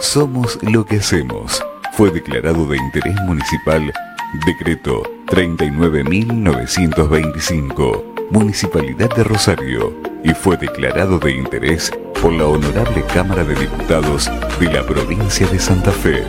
Somos lo que hacemos. Fue declarado de interés municipal Decreto 39.925, Municipalidad de Rosario, y fue declarado de interés por la Honorable Cámara de Diputados de la provincia de Santa Fe.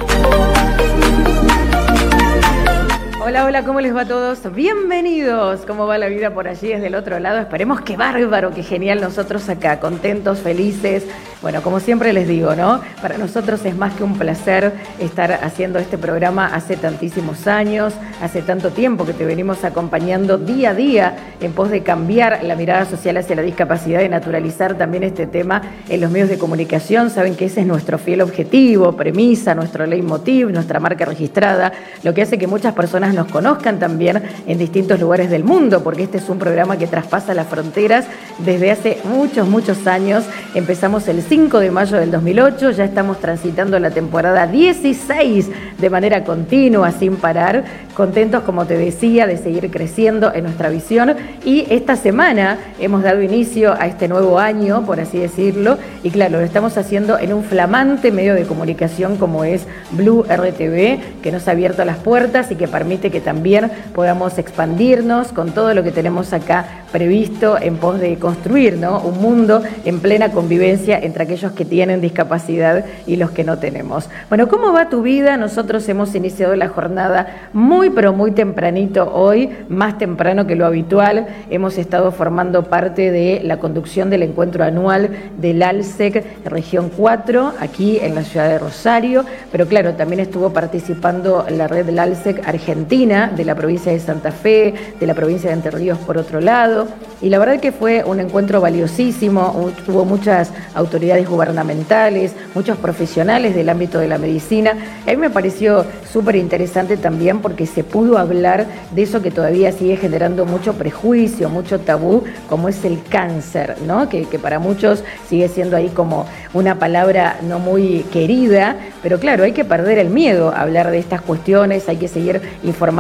Hola, hola, ¿cómo les va a todos? Bienvenidos. ¿Cómo va la vida por allí desde el otro lado? Esperemos que bárbaro, que genial nosotros acá, contentos, felices. Bueno, como siempre les digo, ¿no? Para nosotros es más que un placer estar haciendo este programa hace tantísimos años, hace tanto tiempo que te venimos acompañando día a día en pos de cambiar la mirada social hacia la discapacidad y naturalizar también este tema en los medios de comunicación. Saben que ese es nuestro fiel objetivo, premisa, nuestro leitmotiv, nuestra marca registrada, lo que hace que muchas personas nos conozcan también en distintos lugares del mundo, porque este es un programa que traspasa las fronteras desde hace muchos, muchos años. Empezamos el 5 de mayo del 2008, ya estamos transitando la temporada 16 de manera continua, sin parar, contentos, como te decía, de seguir creciendo en nuestra visión. Y esta semana hemos dado inicio a este nuevo año, por así decirlo, y claro, lo estamos haciendo en un flamante medio de comunicación como es Blue RTV, que nos ha abierto las puertas y que permite que también podamos expandirnos con todo lo que tenemos acá previsto en pos de construir ¿no? un mundo en plena convivencia entre aquellos que tienen discapacidad y los que no tenemos. Bueno, ¿cómo va tu vida? Nosotros hemos iniciado la jornada muy pero muy tempranito hoy, más temprano que lo habitual. Hemos estado formando parte de la conducción del encuentro anual del ALSEC Región 4, aquí en la ciudad de Rosario, pero claro, también estuvo participando la red del ALSEC Argentina de la provincia de Santa Fe, de la provincia de Entre Ríos por otro lado. Y la verdad que fue un encuentro valiosísimo, hubo muchas autoridades gubernamentales, muchos profesionales del ámbito de la medicina. A mí me pareció súper interesante también porque se pudo hablar de eso que todavía sigue generando mucho prejuicio, mucho tabú, como es el cáncer, ¿no? que, que para muchos sigue siendo ahí como una palabra no muy querida, pero claro, hay que perder el miedo a hablar de estas cuestiones, hay que seguir informando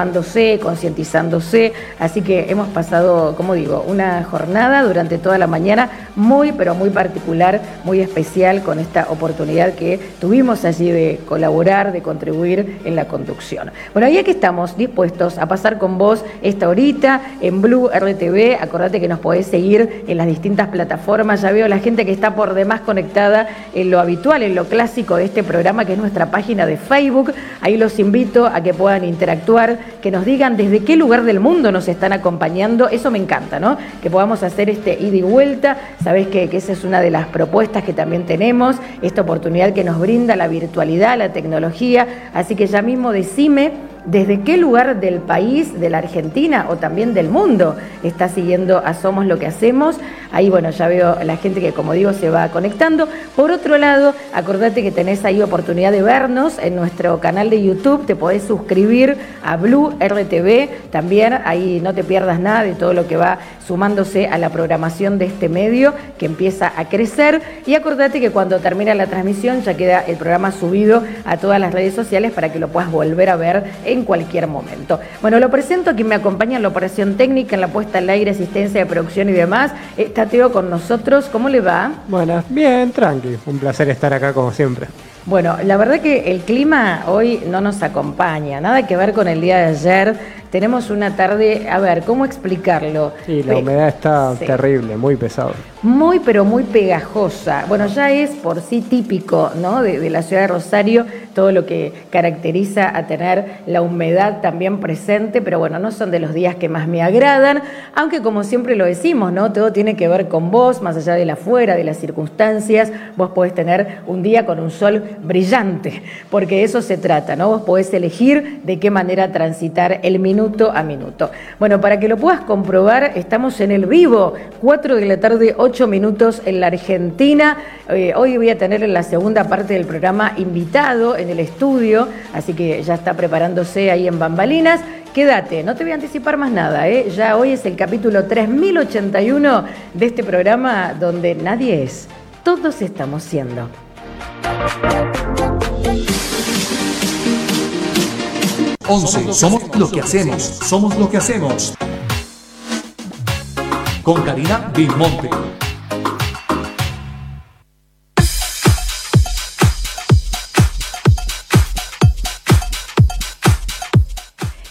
concientizándose. Así que hemos pasado, como digo, una jornada durante toda la mañana muy, pero muy particular, muy especial con esta oportunidad que tuvimos allí de colaborar, de contribuir en la conducción. Bueno, ya que estamos dispuestos a pasar con vos esta horita en Blue RTV, acordate que nos podés seguir en las distintas plataformas. Ya veo la gente que está por demás conectada en lo habitual, en lo clásico de este programa, que es nuestra página de Facebook. Ahí los invito a que puedan interactuar, que nos digan desde qué lugar del mundo nos están acompañando. Eso me encanta, ¿no? Que podamos hacer este ida y vuelta. Sabés que, que esa es una de las propuestas que también tenemos, esta oportunidad que nos brinda la virtualidad, la tecnología. Así que ya mismo decime desde qué lugar del país, de la Argentina o también del mundo está siguiendo a Somos lo que hacemos. Ahí, bueno, ya veo la gente que, como digo, se va conectando. Por otro lado, acordate que tenés ahí oportunidad de vernos en nuestro canal de YouTube. Te podés suscribir a Blue RTV. También ahí no te pierdas nada de todo lo que va sumándose a la programación de este medio que empieza a crecer. Y acordate que cuando termina la transmisión ya queda el programa subido a todas las redes sociales para que lo puedas volver a ver en cualquier momento. Bueno, lo presento a quien me acompaña en la operación técnica, en la puesta al aire, asistencia de producción y demás. Está Teo con nosotros. ¿Cómo le va? Bueno, bien, tranqui. Un placer estar acá como siempre. Bueno, la verdad que el clima hoy no nos acompaña, nada que ver con el día de ayer tenemos una tarde, a ver, ¿cómo explicarlo? Sí, la humedad está terrible, muy pesado. Muy, pero muy pegajosa. Bueno, ya es por sí típico, ¿no? De, la ciudad de Rosario, todo lo que caracteriza a tener la humedad también presente, pero bueno, no son de los días que más me agradan, aunque como siempre lo decimos, ¿no? Todo tiene que ver con vos, más allá de la fuera, de las circunstancias, vos podés tener un día con un sol brillante, porque eso se trata, ¿no? Vos podés elegir de qué manera transitar el minuto minuto a minuto. Bueno, para que lo puedas comprobar, estamos en el vivo, 4 de la tarde, 8 minutos en la Argentina. Eh, hoy voy a tener en la segunda parte del programa invitado en el estudio, así que ya está preparándose ahí en Bambalinas. Quédate, no te voy a anticipar más nada, ¿eh? ya hoy es el capítulo 3081 de este programa donde nadie es, todos estamos siendo. 11. Somos lo que hacemos. Somos lo que hacemos. Con Karina Bilmonte.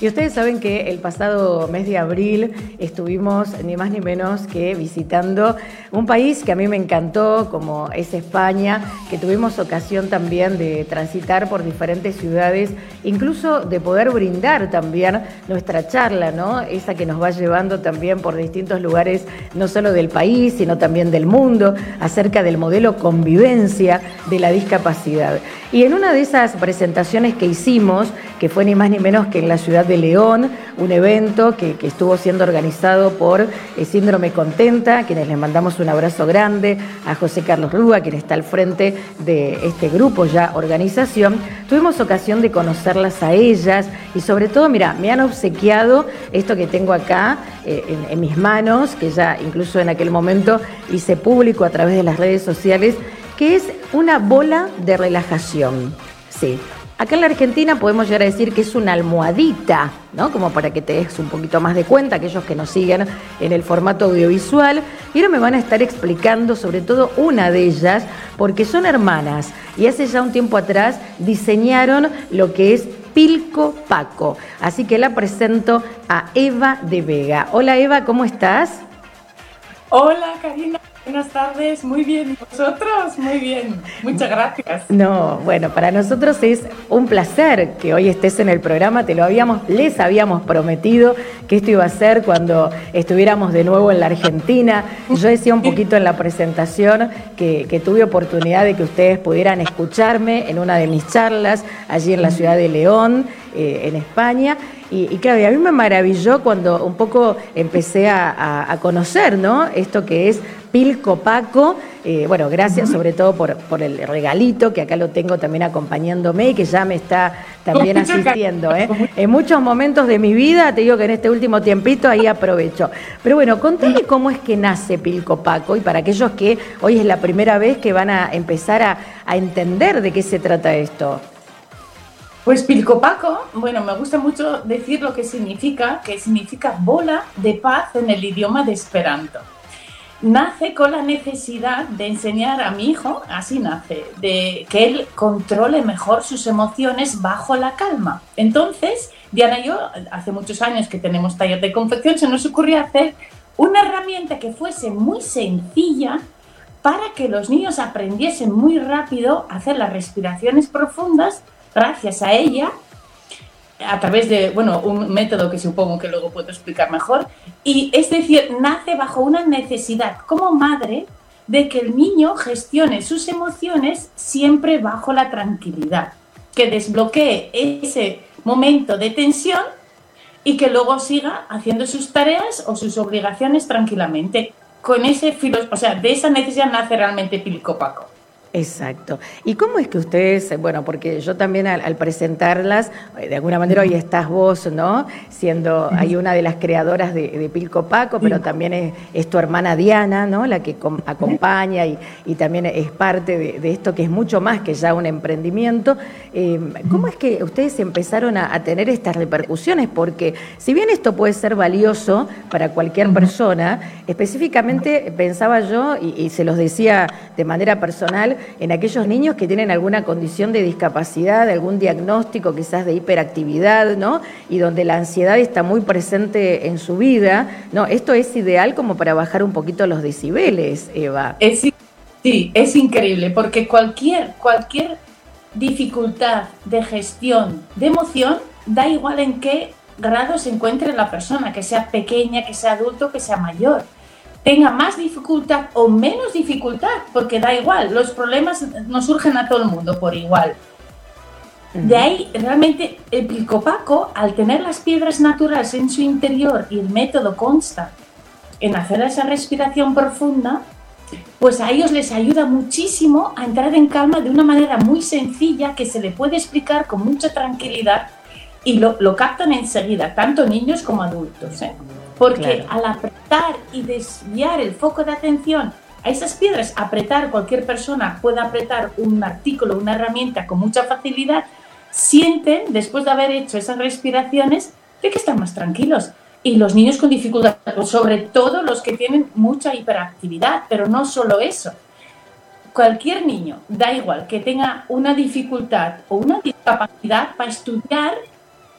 Y ustedes saben que el pasado mes de abril estuvimos ni más ni menos que visitando un país que a mí me encantó, como es España, que tuvimos ocasión también de transitar por diferentes ciudades, incluso de poder brindar también nuestra charla, ¿no? Esa que nos va llevando también por distintos lugares, no solo del país, sino también del mundo, acerca del modelo convivencia de la discapacidad. Y en una de esas presentaciones que hicimos, que fue ni más ni menos que en la ciudad de León, un evento que, estuvo siendo organizado por eh, Síndrome Contenta, quienes les mandamos un abrazo grande, a José Carlos Rúa, quien está al frente de este grupo ya organización. Tuvimos ocasión de conocerlas a ellas y sobre todo, mira, me han obsequiado esto que tengo acá eh, en, en mis manos, que ya incluso en aquel momento hice público a través de las redes sociales, que es una bola de relajación. Sí, Acá en la Argentina podemos llegar a decir que es una almohadita, ¿no? Como para que te des un poquito más de cuenta, aquellos que nos siguen en el formato audiovisual. Y ahora me van a estar explicando sobre todo una de ellas, porque son hermanas y hace ya un tiempo atrás diseñaron lo que es Pilco Paco. Así que la presento a Eva de Vega. Hola Eva, ¿cómo estás? Hola Karina, Buenas tardes, muy bien. ¿Y vosotros? Muy bien. Muchas gracias. No, bueno, para nosotros es un placer que hoy estés en el programa. Te lo habíamos, les habíamos prometido que esto iba a ser cuando estuviéramos de nuevo en la Argentina. Yo decía un poquito en la presentación que, tuve oportunidad de que ustedes pudieran escucharme en una de mis charlas allí en la ciudad de León, eh, en España. Y, claro, y a mí me maravilló cuando un poco empecé a, conocer, ¿no? Esto que es Pilco Paco. Eh, bueno, gracias sobre todo por, por, el regalito, que acá lo tengo también acompañándome y que ya me está también asistiendo. ¿eh? En muchos momentos de mi vida, te digo que en este último tiempito ahí aprovecho. Pero bueno, contame cómo es que nace Pilco Paco y para aquellos que hoy es la primera vez que van a empezar a, a entender de qué se trata esto. Pues Pilcopaco, bueno, me gusta mucho decir lo que significa, que significa bola de paz en el idioma de Esperanto. Nace con la necesidad de enseñar a mi hijo, así nace, de que él controle mejor sus emociones bajo la calma. Entonces, Diana y yo, hace muchos años que tenemos taller de confección, se nos ocurrió hacer una herramienta que fuese muy sencilla para que los niños aprendiesen muy rápido a hacer las respiraciones profundas gracias a ella, a través de, bueno, un método que supongo que luego puedo explicar mejor, y es decir, nace bajo una necesidad como madre de que el niño gestione sus emociones siempre bajo la tranquilidad, que desbloquee ese momento de tensión y que luego siga haciendo sus tareas o sus obligaciones tranquilamente. Con ese filo, o sea, de esa necesidad nace realmente Pilico Paco. Exacto. ¿Y cómo es que ustedes, bueno, porque yo también al, presentarlas, eh, de alguna manera hoy estás vos, ¿no? Siendo, hay una de las creadoras de, Pilco Paco, pero también es, tu hermana Diana, ¿no? La que acompaña y, también es parte de, esto que es mucho más que ya un emprendimiento. Em, ¿Cómo es que ustedes empezaron a, tener estas repercusiones? Porque si bien esto puede ser valioso para cualquier persona, específicamente pensaba yo, y se los decía de manera personal, en aquellos niños que tienen alguna condición de discapacidad, algún diagnóstico quizás de hiperactividad, ¿no? Y donde la ansiedad está muy presente en su vida, ¿no? Esto es ideal como para bajar un poquito los decibeles, Eva. sí, es increíble, porque cualquier, cualquier dificultad de gestión de emoción, da igual en qué grado se encuentre la persona, que sea pequeña, que sea adulto, que sea mayor tenga más dificultad o menos dificultad, porque da igual, los problemas no surgen a todo el mundo por igual. De ahí, realmente, el al tener las piedras naturales en su interior y el método consta en hacer esa respiración profunda, pues a ellos les ayuda muchísimo a entrar en calma de una manera muy sencilla que se le puede explicar con mucha tranquilidad y lo, lo captan enseguida, tanto niños como adultos. ¿eh? Porque al apretar y desviar el foco de atención a esas piedras, apretar, cualquier persona puede apretar un artículo, una herramienta con mucha facilidad, sienten, después de haber hecho esas respiraciones, de que están más tranquilos. Y los niños con dificultad, sobre todo los que tienen mucha hiperactividad, pero no solo eso. Cualquier niño, da igual que tenga una dificultad o una discapacidad para estudiar,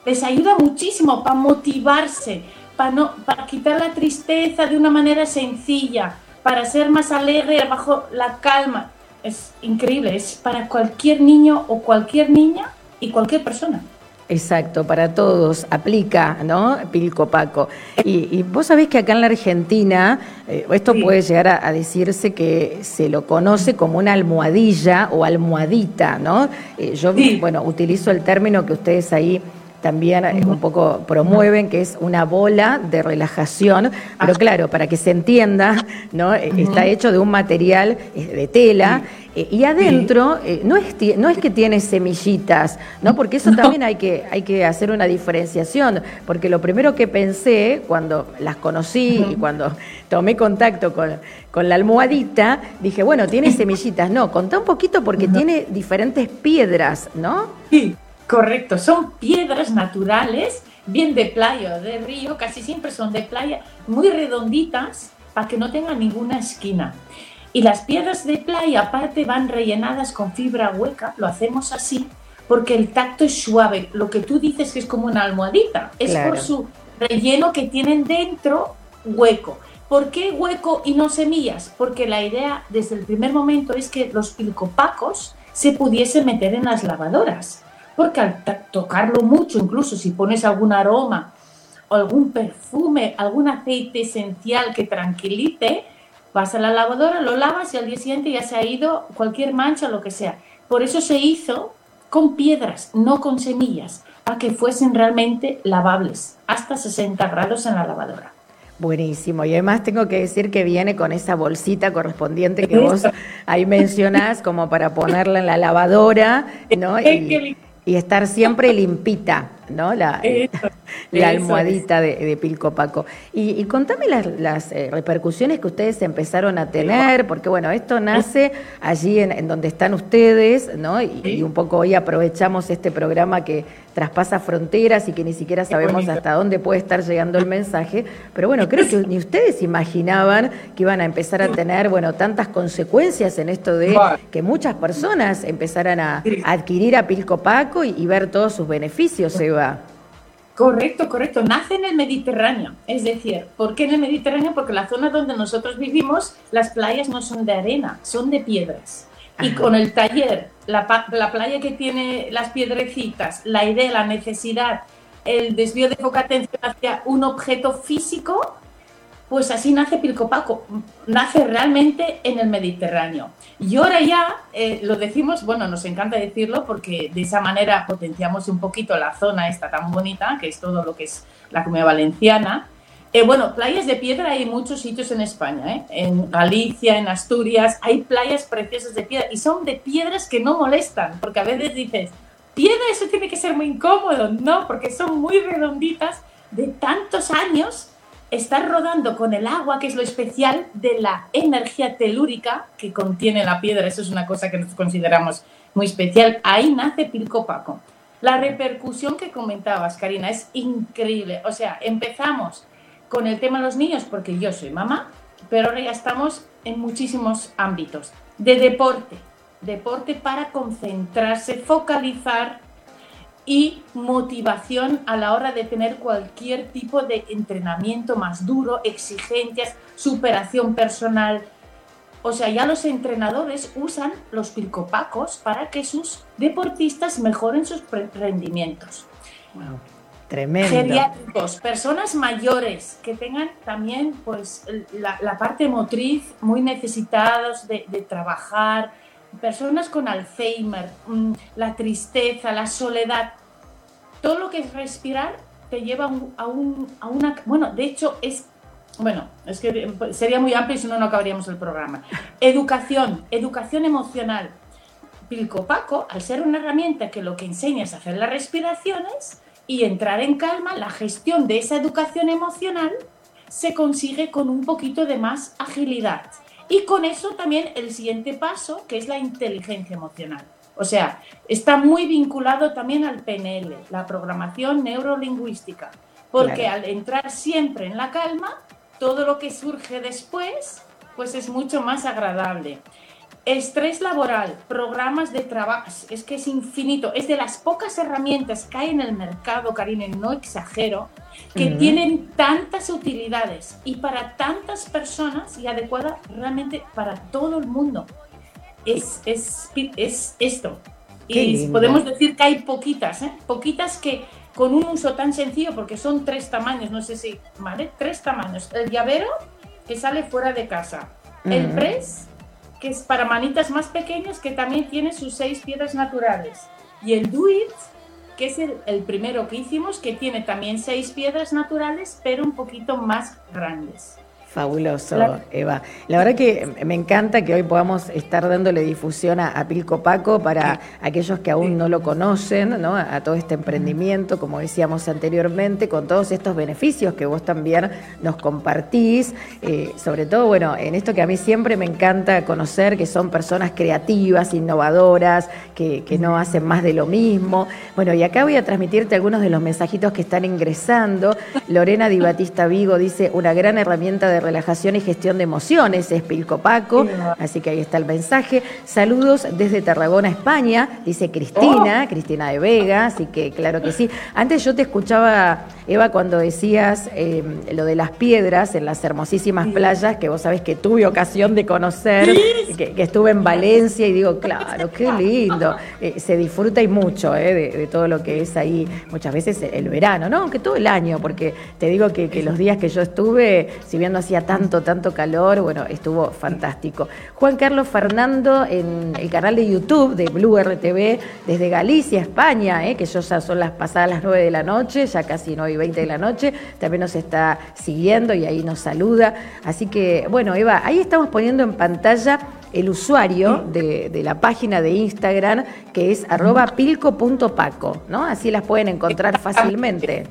les ayuda muchísimo para motivarse, para, no, para quitar la tristeza de una manera sencilla, para ser más alegre bajo la calma. Es increíble, es para cualquier niño o cualquier niña y cualquier persona. Exacto, para todos, aplica, ¿no? Pilco Paco. Y, vos sabés que acá en la Argentina, eh, esto puede llegar a, decirse que se lo conoce como una almohadilla o almohadita, ¿no? Eh, yo, bueno, utilizo el término que ustedes ahí también eh, un poco promueven, que es una bola de relajación, pero claro, para que se entienda, ¿no? Eh, está hecho de un material eh, de tela. y adentro no, es, no es que tiene semillitas, ¿no? Porque eso también hay que, hay que hacer una diferenciación, porque lo primero que pensé cuando las conocí y cuando tomé contacto con, con, la almohadita, dije, bueno, tiene semillitas. No, contá un poquito porque tiene diferentes piedras, ¿no? Sí. Correcto, son piedras naturales, bien de playa o de río, casi siempre son de playa, muy redonditas para que no tengan ninguna esquina. Y las piedras de playa aparte van rellenadas con fibra hueca, lo hacemos así porque el tacto es suave. Lo que tú dices que es como una almohadita, es por su relleno que tienen dentro hueco. ¿Por qué hueco y no semillas? Porque la idea desde el primer momento es que los pilcopacos se pudiesen meter en las lavadoras porque al tocarlo mucho, incluso si pones algún aroma o algún perfume, algún aceite esencial que tranquilice, vas a la lavadora, lo lavas y al día siguiente ya se ha ido cualquier mancha o lo que sea. Por eso se hizo con piedras, no con semillas, para que fuesen realmente lavables, hasta 60 grados en la lavadora. Buenísimo. Y además tengo que decir que viene con esa bolsita correspondiente que vos ahí mencionás como para ponerla en la lavadora, ¿no? y estar siempre limpita, ¿no? La, la almohadita de, de, Pilco Paco. Y, contame las, eh, repercusiones que ustedes empezaron a tener, porque bueno, esto nace allí en, donde están ustedes, ¿no? Y, un poco hoy aprovechamos este programa que traspasa fronteras y que ni siquiera sabemos hasta dónde puede estar llegando el mensaje. Pero bueno, creo que ni ustedes imaginaban que iban a empezar a tener, bueno, tantas consecuencias en esto de que muchas personas empezaran a, adquirir a Pilco Paco y, y ver todos sus beneficios, Eva. Correcto, correcto. Nace en el Mediterráneo. Es decir, ¿por qué en el Mediterráneo? Porque la zona donde nosotros vivimos, las playas no son de arena, son de piedras. Y con el taller, la, playa que tiene las piedrecitas, la idea, la necesidad, el desvío de foco atención hacia un objeto físico, pues así nace Pilcopaco, nace realmente en el Mediterráneo. Y ahora ya eh, lo decimos, bueno, nos encanta decirlo porque de esa manera potenciamos un poquito la zona esta tan bonita, que es todo lo que es la comunidad valenciana. Eh, bueno, playas de piedra hay muchos sitios en España, ¿eh? en Galicia, en Asturias, hay playas preciosas de piedra y son de piedras que no molestan, porque a veces dices, piedra, eso tiene que ser muy incómodo, no, porque son muy redonditas de tantos años estar rodando con el agua, que es lo especial de la energía telúrica que contiene la piedra. Eso es una cosa que nosotros consideramos muy especial. Ahí nace Pilco Paco. La repercusión que comentabas, Karina, es increíble. O sea, empezamos con el tema de los niños, porque yo soy mamá, pero ahora ya estamos en muchísimos ámbitos. De deporte, deporte para concentrarse, focalizar y motivación a la hora de tener cualquier tipo de entrenamiento más duro, exigencias, superación personal. O sea, ya los entrenadores usan los pilcopacos para que sus deportistas mejoren sus rendimientos. Tremendo. Geriátricos, personas mayores que tengan también pues la, parte motriz muy necesitados de, de trabajar, personas con Alzheimer, mm, la tristeza, la soledad, todo lo que es respirar te lleva a, un, a una... Bueno, de hecho es... Bueno, es que sería muy amplio si no, no acabaríamos el programa. Educación, educación emocional. Pilco Paco, al ser una herramienta que lo que enseña es hacer las respiraciones y entrar en calma, la gestión de esa educación emocional se consigue con un poquito de más agilidad. Y con eso también el siguiente paso, que es la inteligencia emocional. O sea, está muy vinculado también al PNL, la programación neurolingüística, porque al entrar siempre en la calma, todo lo que surge después, pues es mucho más agradable. Estrés laboral, programas de trabajo, es que es infinito. Es de las pocas herramientas que hay en el mercado, Karine, no exagero, que tienen tantas utilidades y para tantas personas y adecuada realmente para todo el mundo. Es, es, es esto. y podemos decir que hay poquitas, ¿eh? poquitas que con un uso tan sencillo, porque son tres tamaños, no sé si, ¿vale? Tres tamaños. El llavero, que sale fuera de casa. El press, que es para manitas más pequeñas, que también tiene sus seis piedras naturales. Y el Do It, que es el, primero que hicimos, que tiene también seis piedras naturales, pero un poquito más grandes. Fabuloso, Eva. La verdad que me encanta que hoy podamos estar dándole difusión a, Pilco Paco para aquellos que aún no lo conocen, ¿no? A, todo este emprendimiento, como decíamos anteriormente, con todos estos beneficios que vos también nos compartís. Eh, sobre todo, bueno, en esto que a mí siempre me encanta conocer, que son personas creativas, innovadoras, que, que no hacen más de lo mismo. Bueno, y acá voy a transmitirte algunos de los mensajitos que están ingresando. Lorena Di Batista Vigo dice, una gran herramienta de relajación y gestión de emociones, es Pilco Paco, así que ahí está el mensaje. Saludos desde Tarragona, España, dice Cristina, oh. Cristina de Vega, así que claro que sí. Antes yo te escuchaba, Eva, cuando decías em, lo de las piedras en las hermosísimas playas, que vos sabés que tuve ocasión de conocer, que, estuve en Valencia y digo, claro, qué lindo. Eh, se disfruta y mucho eh, de, todo lo que es ahí, muchas veces el verano, ¿no? Aunque todo el año, porque te digo que, que los días que yo estuve, si viendo tanto, tanto calor, bueno, estuvo fantástico. Juan Carlos Fernando en el canal de YouTube de Blue RTV desde Galicia, España, eh, que ya son las pasadas las 9 de la noche, ya casi 9 y 20 de la noche, también nos está siguiendo y ahí nos saluda. Así que, bueno, Eva, ahí estamos poniendo en pantalla el usuario de, de, la página de Instagram que es arroba pilco.paco, ¿no? Así las pueden encontrar fácilmente.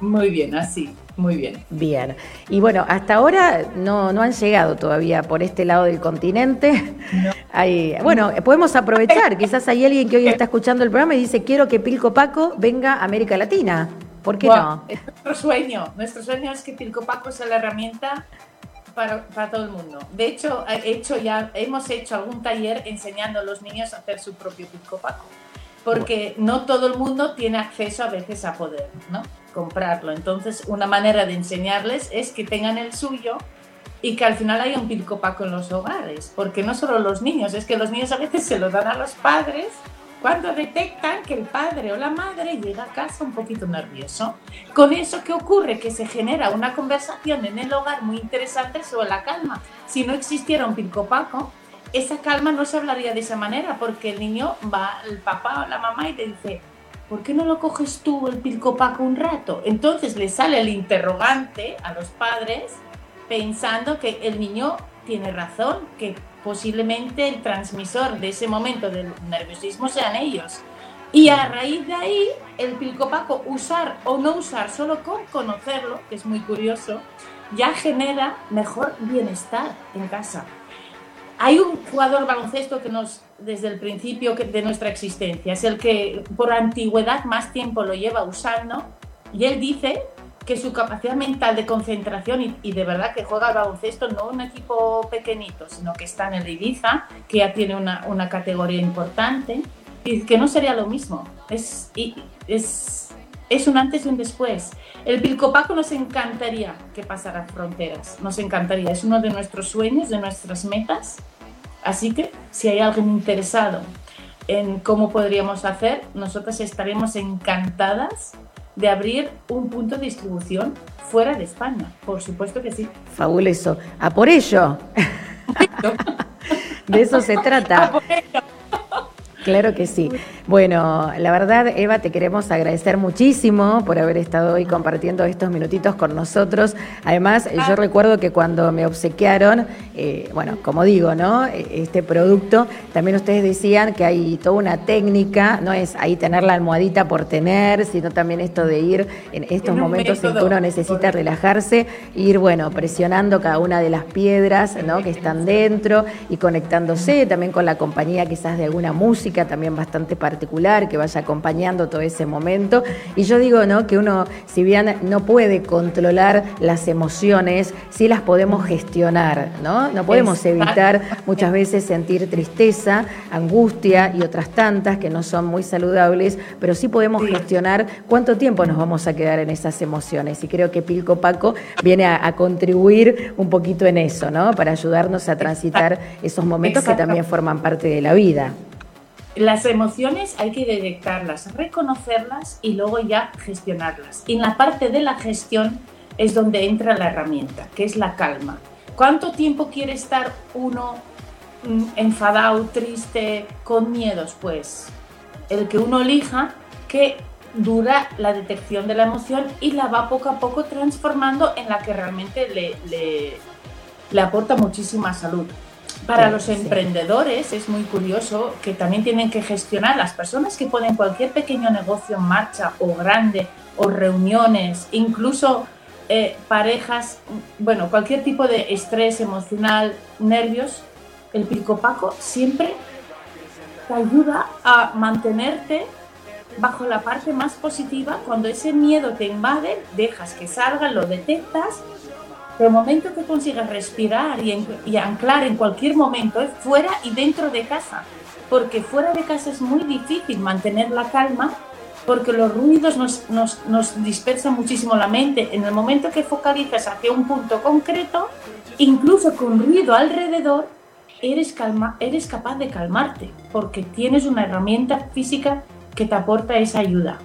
Muy bien, así. Muy bien. Bien. Y bueno, hasta ahora no, no han llegado todavía por este lado del continente. bueno, podemos aprovechar. Quizás hay alguien que hoy está escuchando el programa y dice, quiero que Pilco Paco venga a América Latina. ¿Por qué no? Es nuestro sueño. Nuestro sueño es que Pilco Paco sea la herramienta para, para, todo el mundo. De hecho, hecho ya, hemos hecho algún taller enseñando a los niños a hacer su propio Pilco Paco. Porque no todo el mundo tiene acceso a veces a poder, ¿no? Comprarlo. Entonces, una manera de enseñarles es que tengan el suyo y que al final haya un pilcopaco en los hogares, porque no solo los niños, es que los niños a veces se lo dan a los padres cuando detectan que el padre o la madre llega a casa un poquito nervioso. Con eso, ¿qué ocurre? Que se genera una conversación en el hogar muy interesante sobre la calma. Si no existiera un pilcopaco, esa calma no se hablaría de esa manera, porque el niño va, el papá o la mamá y te dice, ¿por qué no lo coges tú el pilcopaco un rato? Entonces le sale el interrogante a los padres pensando que el niño tiene razón, que posiblemente el transmisor de ese momento del nerviosismo sean ellos. Y a raíz de ahí, el pilcopaco, usar o no usar, solo con conocerlo, que es muy curioso, ya genera mejor bienestar en casa. Hay un jugador baloncesto que nos, desde el principio de nuestra existencia, es el que por antigüedad más tiempo lo lleva usando, y él dice que su capacidad mental de concentración y, de verdad que juega al baloncesto no un equipo pequeñito, sino que está en el Ibiza, que ya tiene una, una categoría importante, y que no sería lo mismo. Es, es, es un antes y un después. El Pilcopaco nos encantaría que pasara fronteras, nos encantaría, es uno de nuestros sueños, de nuestras metas. Así que si hay alguien interesado en cómo podríamos hacer, nosotras estaremos encantadas de abrir un punto de distribución fuera de España. Por supuesto que sí. Fabuloso. A por ello. de eso se trata. Claro que sí. Bueno, la verdad, Eva, te queremos agradecer muchísimo por haber estado hoy compartiendo estos minutitos con nosotros. Además, yo recuerdo que cuando me obsequiaron, eh, bueno, como digo, ¿no? Este producto, también ustedes decían que hay toda una técnica, no es ahí tener la almohadita por tener, sino también esto de ir en estos momentos en que uno necesita relajarse, ir, bueno, presionando cada una de las piedras, ¿no? Que están dentro y conectándose también con la compañía quizás de alguna música música también bastante particular que vaya acompañando todo ese momento. Y yo digo, ¿no? Que uno, si bien no puede controlar las emociones, sí las podemos gestionar, ¿no? No podemos evitar muchas veces sentir tristeza, angustia y otras tantas que no son muy saludables, pero sí podemos gestionar cuánto tiempo nos vamos a quedar en esas emociones. Y creo que Pilco Paco viene a, contribuir un poquito en eso, ¿no? Para ayudarnos a transitar esos momentos que también forman parte de la vida. Las emociones hay que detectarlas, reconocerlas y luego ya gestionarlas. Y en la parte de la gestión es donde entra la herramienta, que es la calma. ¿Cuánto tiempo quiere estar uno mm, enfadado, triste, con miedos? Pues el que uno elija que dura la detección de la emoción y la va poco a poco transformando en la que realmente le, le, aporta muchísima salud. Para los emprendedores es muy curioso que también tienen que gestionar las personas que ponen cualquier pequeño negocio en marcha o grande o reuniones, incluso eh, parejas, bueno, cualquier tipo de estrés emocional, nervios, el picopaco siempre te ayuda a mantenerte bajo la parte más positiva, cuando ese miedo te invade, dejas que salga, lo detectas, pero el momento que consigas respirar y, anclar en cualquier momento es fuera y dentro de casa, porque fuera de casa es muy difícil mantener la calma porque los ruidos nos, dispersan muchísimo la mente. En el momento que focalizas hacia un punto concreto, incluso con ruido alrededor, eres, eres capaz de calmarte, porque tienes una herramienta física que te aporta esa ayuda.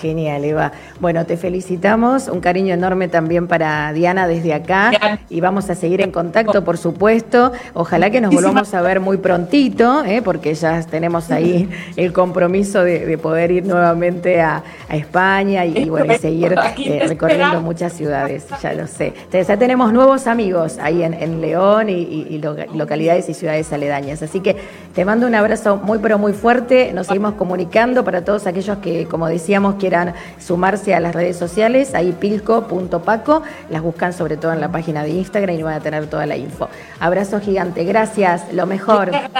Genial, Eva. Bueno, te felicitamos. Un cariño enorme también para Diana desde acá. Y vamos a seguir en contacto, por supuesto. Ojalá que nos volvamos a ver muy prontito, ¿eh? porque ya tenemos ahí el compromiso de, poder ir nuevamente a, España y, bueno, seguir eh, recorriendo muchas ciudades. Ya lo sé. Entonces, ya tenemos nuevos amigos ahí en, León y, localidades y ciudades aledañas. Así que te mando un abrazo muy, pero muy fuerte. Nos seguimos comunicando para todos aquellos que, como decíamos, quieran sumarse a las redes sociales, ahí pilco.paco, las buscan sobre todo en la página de Instagram y van a tener toda la info. Abrazo gigante, gracias, lo mejor. En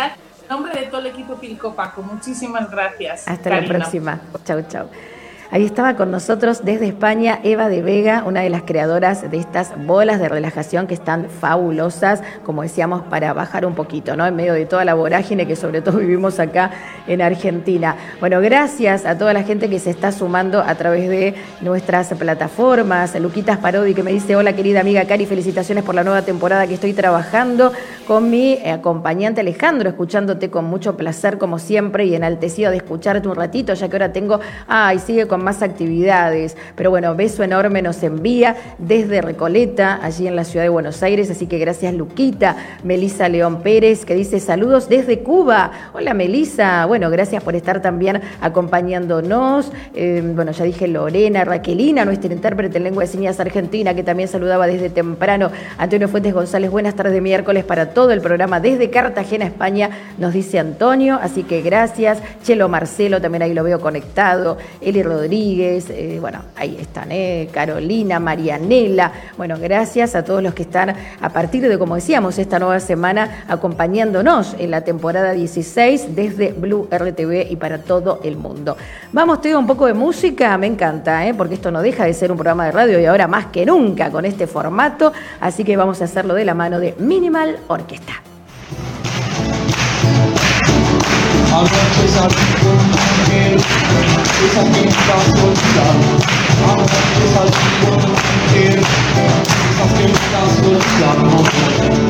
nombre de todo el equipo Pilco Paco, muchísimas gracias. Hasta la próxima. Chau, chau. Ahí estaba con nosotros desde España Eva de Vega, una de las creadoras de estas bolas de relajación que están fabulosas, como decíamos, para bajar un poquito, ¿no? En medio de toda la vorágine que sobre todo vivimos acá en Argentina. Bueno, gracias a toda la gente que se está sumando a través de nuestras plataformas. Luquitas Parodi que me dice, hola querida amiga Cari, felicitaciones por la nueva temporada que estoy trabajando con mi acompañante Alejandro, escuchándote con mucho placer como siempre y enaltecido de escucharte un ratito, ya que ahora tengo, ay, sigue con más actividades. Pero bueno, beso enorme nos envía desde Recoleta, allí en la ciudad de Buenos Aires. Así que gracias, Luquita. Melisa León Pérez, que dice saludos desde Cuba. Hola, Melisa. Bueno, gracias por estar también acompañándonos. Eh, bueno, ya dije Lorena, Raquelina, nuestra intérprete en lengua de señas argentina, que también saludaba desde temprano. Antonio Fuentes González, buenas tardes de miércoles para todo el programa desde Cartagena, España, nos dice Antonio. Así que gracias. Chelo Marcelo, también ahí lo veo conectado. Eli Rodríguez Rodríguez, eh, bueno, ahí están, eh, Carolina, Marianela, bueno, gracias a todos los que están a partir de, como decíamos, esta nueva semana acompañándonos en la temporada 16 desde Blue RTV y para todo el mundo. Vamos, te un poco de música, me encanta, eh, porque esto no deja de ser un programa de radio y ahora más que nunca con este formato, así que vamos a hacerlo de la mano de Minimal Orquesta. Esa fiesta soltar, a esa querer, esa fiesta soltar.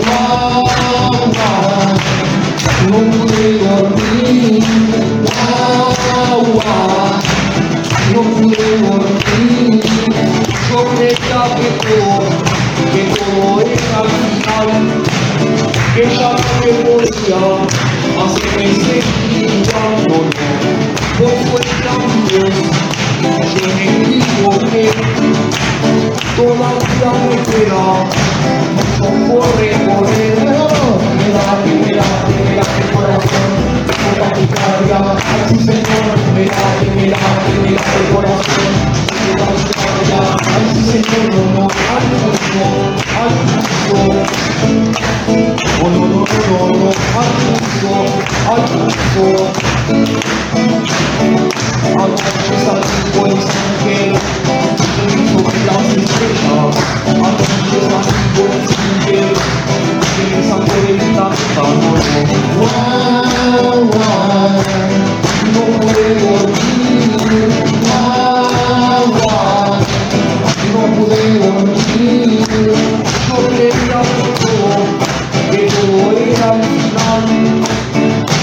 Wow, wow, no pude dormir, wow, wow, no pude dormir, yo creía que todo, que todo era final, que ya no me podía hacerme sentir cuando no. Vos fue cambios, yo me equivoqué, todavía me queda mucho por recorrer. Mirate, mirate, mirate corazón, toda mi carga, así Señor, mirate, mirate, mirate corazón, toda mi carga, así Señor, no, no, al mundo, al mundo. I want to que this voice singing The people who lost this picture I want to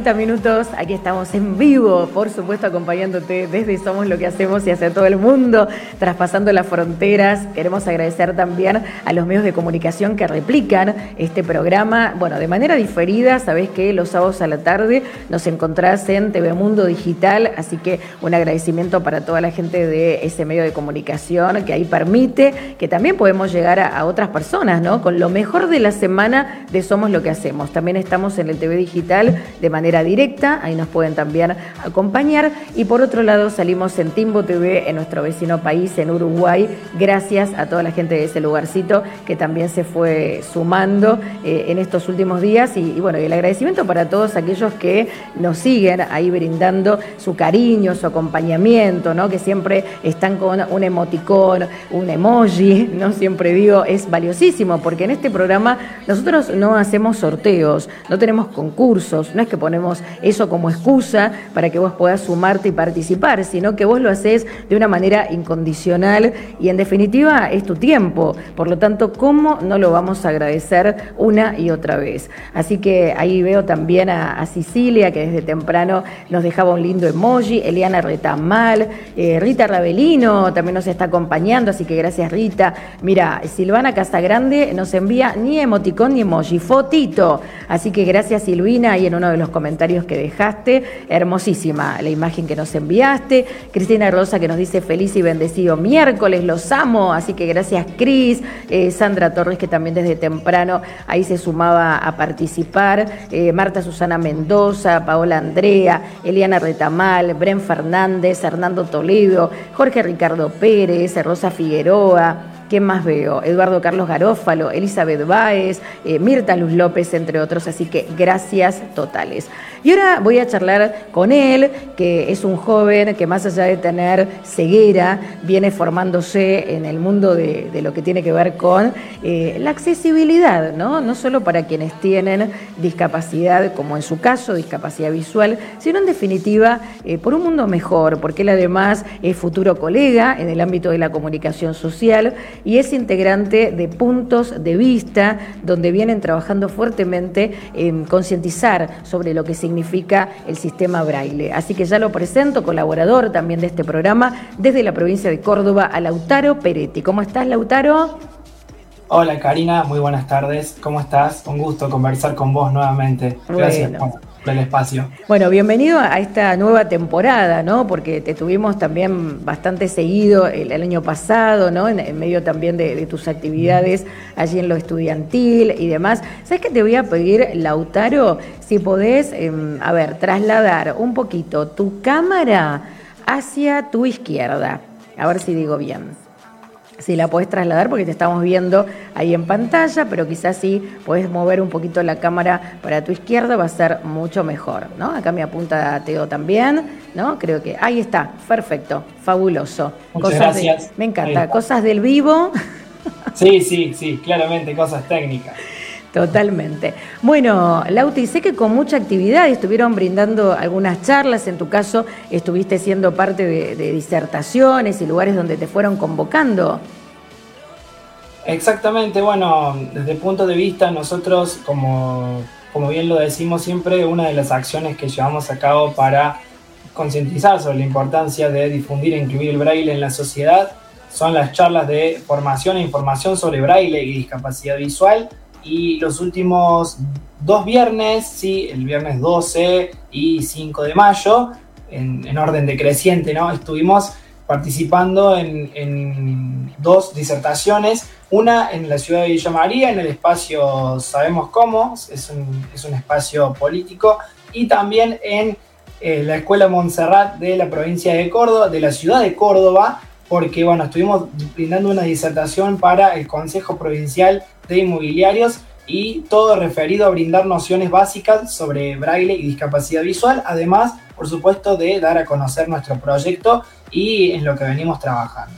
40 minutos. Aquí estamos en vivo, por supuesto, acompañándote desde Somos lo que hacemos y hacia todo el mundo, traspasando las fronteras. Queremos agradecer también a los medios de comunicación que replican este programa. Bueno, de manera diferida, sabés que los sábados a la tarde nos encontrás en TV Mundo Digital, así que un agradecimiento para toda la gente de ese medio de comunicación que ahí permite que también podemos llegar a otras personas, ¿no? Con lo mejor de la semana de Somos lo que hacemos. También estamos en el TV Digital de manera directa, ahí nos pueden también acompañar. Y por otro lado salimos en Timbo TV en nuestro vecino país, en Uruguay, gracias a toda la gente de ese lugarcito que también se fue sumando eh, en estos últimos días. Y, y, bueno, y el agradecimiento para todos aquellos que nos siguen ahí brindando su cariño, su acompañamiento, ¿no? que siempre están con un emoticón, un emoji, ¿no? siempre digo, es valiosísimo, porque en este programa nosotros no hacemos sorteos, no tenemos concursos, no es que ponemos eso como excusa para que vos puedas sumarte y participar, sino que vos lo haces de una manera incondicional y en definitiva es tu tiempo. Por lo tanto, ¿cómo no lo vamos a agradecer una y otra vez? Así que ahí veo también a, a que desde temprano nos dejaba un lindo emoji, Eliana Retamal, eh, Rita Ravelino también nos está acompañando, así que gracias Rita. Mira, Silvana Casagrande nos envía ni emoticón ni emoji, fotito. Así que gracias Silvina y en uno de los comentarios que dejaste. Hermosísima la imagen que nos enviaste. Cristina Rosa que nos dice feliz y bendecido miércoles, los amo. Así que gracias, Cris. Eh, Sandra Torres, que también desde temprano ahí se sumaba a participar. Eh, Marta Susana Mendoza, Paola Andrea, Eliana Retamal, Bren Fernández, Hernando Toledo, Jorge Ricardo Pérez, Rosa Figueroa. ¿Quién más veo? Eduardo Carlos Garófalo, Elizabeth Báez, eh, Mirta Luz López, entre otros. Así que gracias totales. Y ahora voy a charlar con él, que es un joven que más allá de tener ceguera, viene formándose en el mundo de, lo que tiene que ver con eh, la accesibilidad, ¿no? No solo para quienes tienen discapacidad, como en su caso, discapacidad visual, sino en definitiva eh, por un mundo mejor, porque él además es futuro colega en el ámbito de la comunicación social y es integrante de Puntos de Vista, donde vienen trabajando fuertemente en concientizar sobre lo que significa el sistema braille. Así que ya lo presento, colaborador también de este programa, desde la provincia de Córdoba, a Lautaro Peretti. ¿Cómo estás, Lautaro? Hola Karina, muy buenas tardes. ¿Cómo estás? Un gusto conversar con vos nuevamente. Gracias por, el espacio. Bueno, bienvenido a esta nueva temporada, ¿no? Porque te tuvimos también bastante seguido el, año pasado, ¿no? En, medio también de, tus actividades allí en lo estudiantil y demás. ¿Sabes qué te voy a pedir, Lautaro? Si podés, em, a ver, trasladar un poquito tu cámara hacia tu izquierda. A ver si digo bien si la podés trasladar porque te estamos viendo ahí en pantalla, pero quizás si podés mover un poquito la cámara para tu izquierda va a ser mucho mejor, ¿no? Acá me apunta Teo también, ¿no? Creo que ahí está, perfecto, fabuloso. Muchas gracias. me encanta, cosas del vivo. Sí, sí, sí, claramente, cosas técnicas. Totalmente. Bueno, Lauti, sé que con mucha actividad estuvieron brindando algunas charlas, en tu caso estuviste siendo parte de, disertaciones y lugares donde te fueron convocando. Exactamente, bueno, desde el punto de vista nosotros, como, como bien lo decimos siempre, una de las acciones que llevamos a cabo para concientizar sobre la importancia de difundir e incluir el braille en la sociedad son las charlas de formación e información sobre braille y discapacidad visual y los últimos dos viernes, sí, el viernes 12 y 5 de mayo, en, orden decreciente, ¿no? Estuvimos participando en, dos disertaciones, una en la ciudad de Villa María, en el espacio Sabemos Cómo, es un, espacio político, y también en eh, la Escuela Montserrat de la provincia de Córdoba, de la ciudad de Córdoba, porque bueno, estuvimos brindando una disertación para el Consejo Provincial de Inmobiliarios y todo referido a brindar nociones básicas sobre braille y discapacidad visual, además, por supuesto, de dar a conocer nuestro proyecto y en lo que venimos trabajando.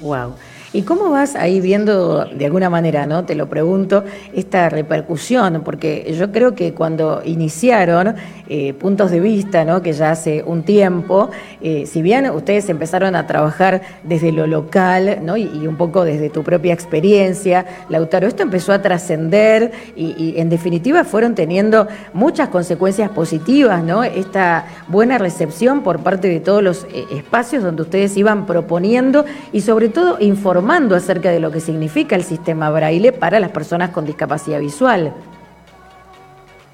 Wow. ¿Y cómo vas ahí viendo, de alguna manera, no? Te lo pregunto, esta repercusión, porque yo creo que cuando iniciaron eh, puntos de vista, ¿no? Que ya hace un tiempo, eh, si bien ustedes empezaron a trabajar desde lo local, ¿no? Y, un poco desde tu propia experiencia, Lautaro, esto empezó a trascender y, en definitiva fueron teniendo muchas consecuencias positivas, ¿no? Esta buena recepción por parte de todos los eh, espacios donde ustedes iban proponiendo y sobre todo informando acerca de lo que significa el sistema braille para las personas con discapacidad visual.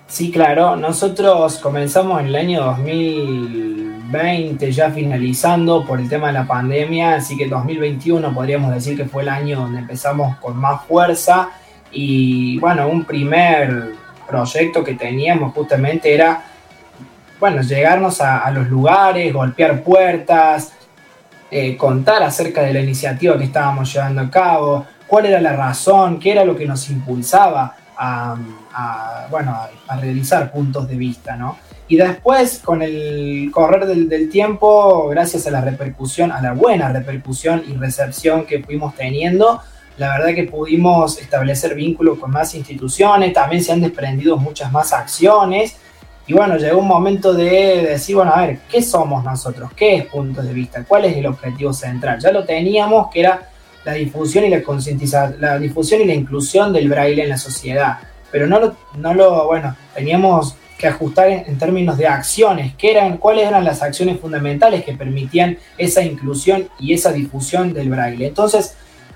Sí, claro, nosotros comenzamos en el año 2020, ya finalizando por el tema de la pandemia, así que 2021 podríamos decir que fue el año donde empezamos con más fuerza y bueno, un primer proyecto que teníamos justamente era, bueno, llegarnos a los lugares, golpear puertas, eh, contar acerca de la iniciativa que estábamos llevando a cabo, cuál era la razón, qué era lo que nos impulsaba a, bueno, a, realizar puntos de vista, ¿no? Y después, con el correr del, tiempo, gracias a la repercusión, a la buena repercusión y recepción que fuimos teniendo, la verdad que pudimos establecer vínculos con más instituciones, también se han desprendido muchas más acciones y bueno, llegó un momento de decir, bueno, a ver, ¿qué somos nosotros? ¿Qué es puntos de vista? ¿Cuál es el objetivo central? Ya lo teníamos, que era la difusión y la concientización, la difusión y la inclusión del braille en la sociedad. Pero no lo, no lo bueno, teníamos que ajustar en, términos de acciones, ¿qué eran, cuáles eran las acciones fundamentales que permitían esa inclusión y esa difusión del braille. Entonces,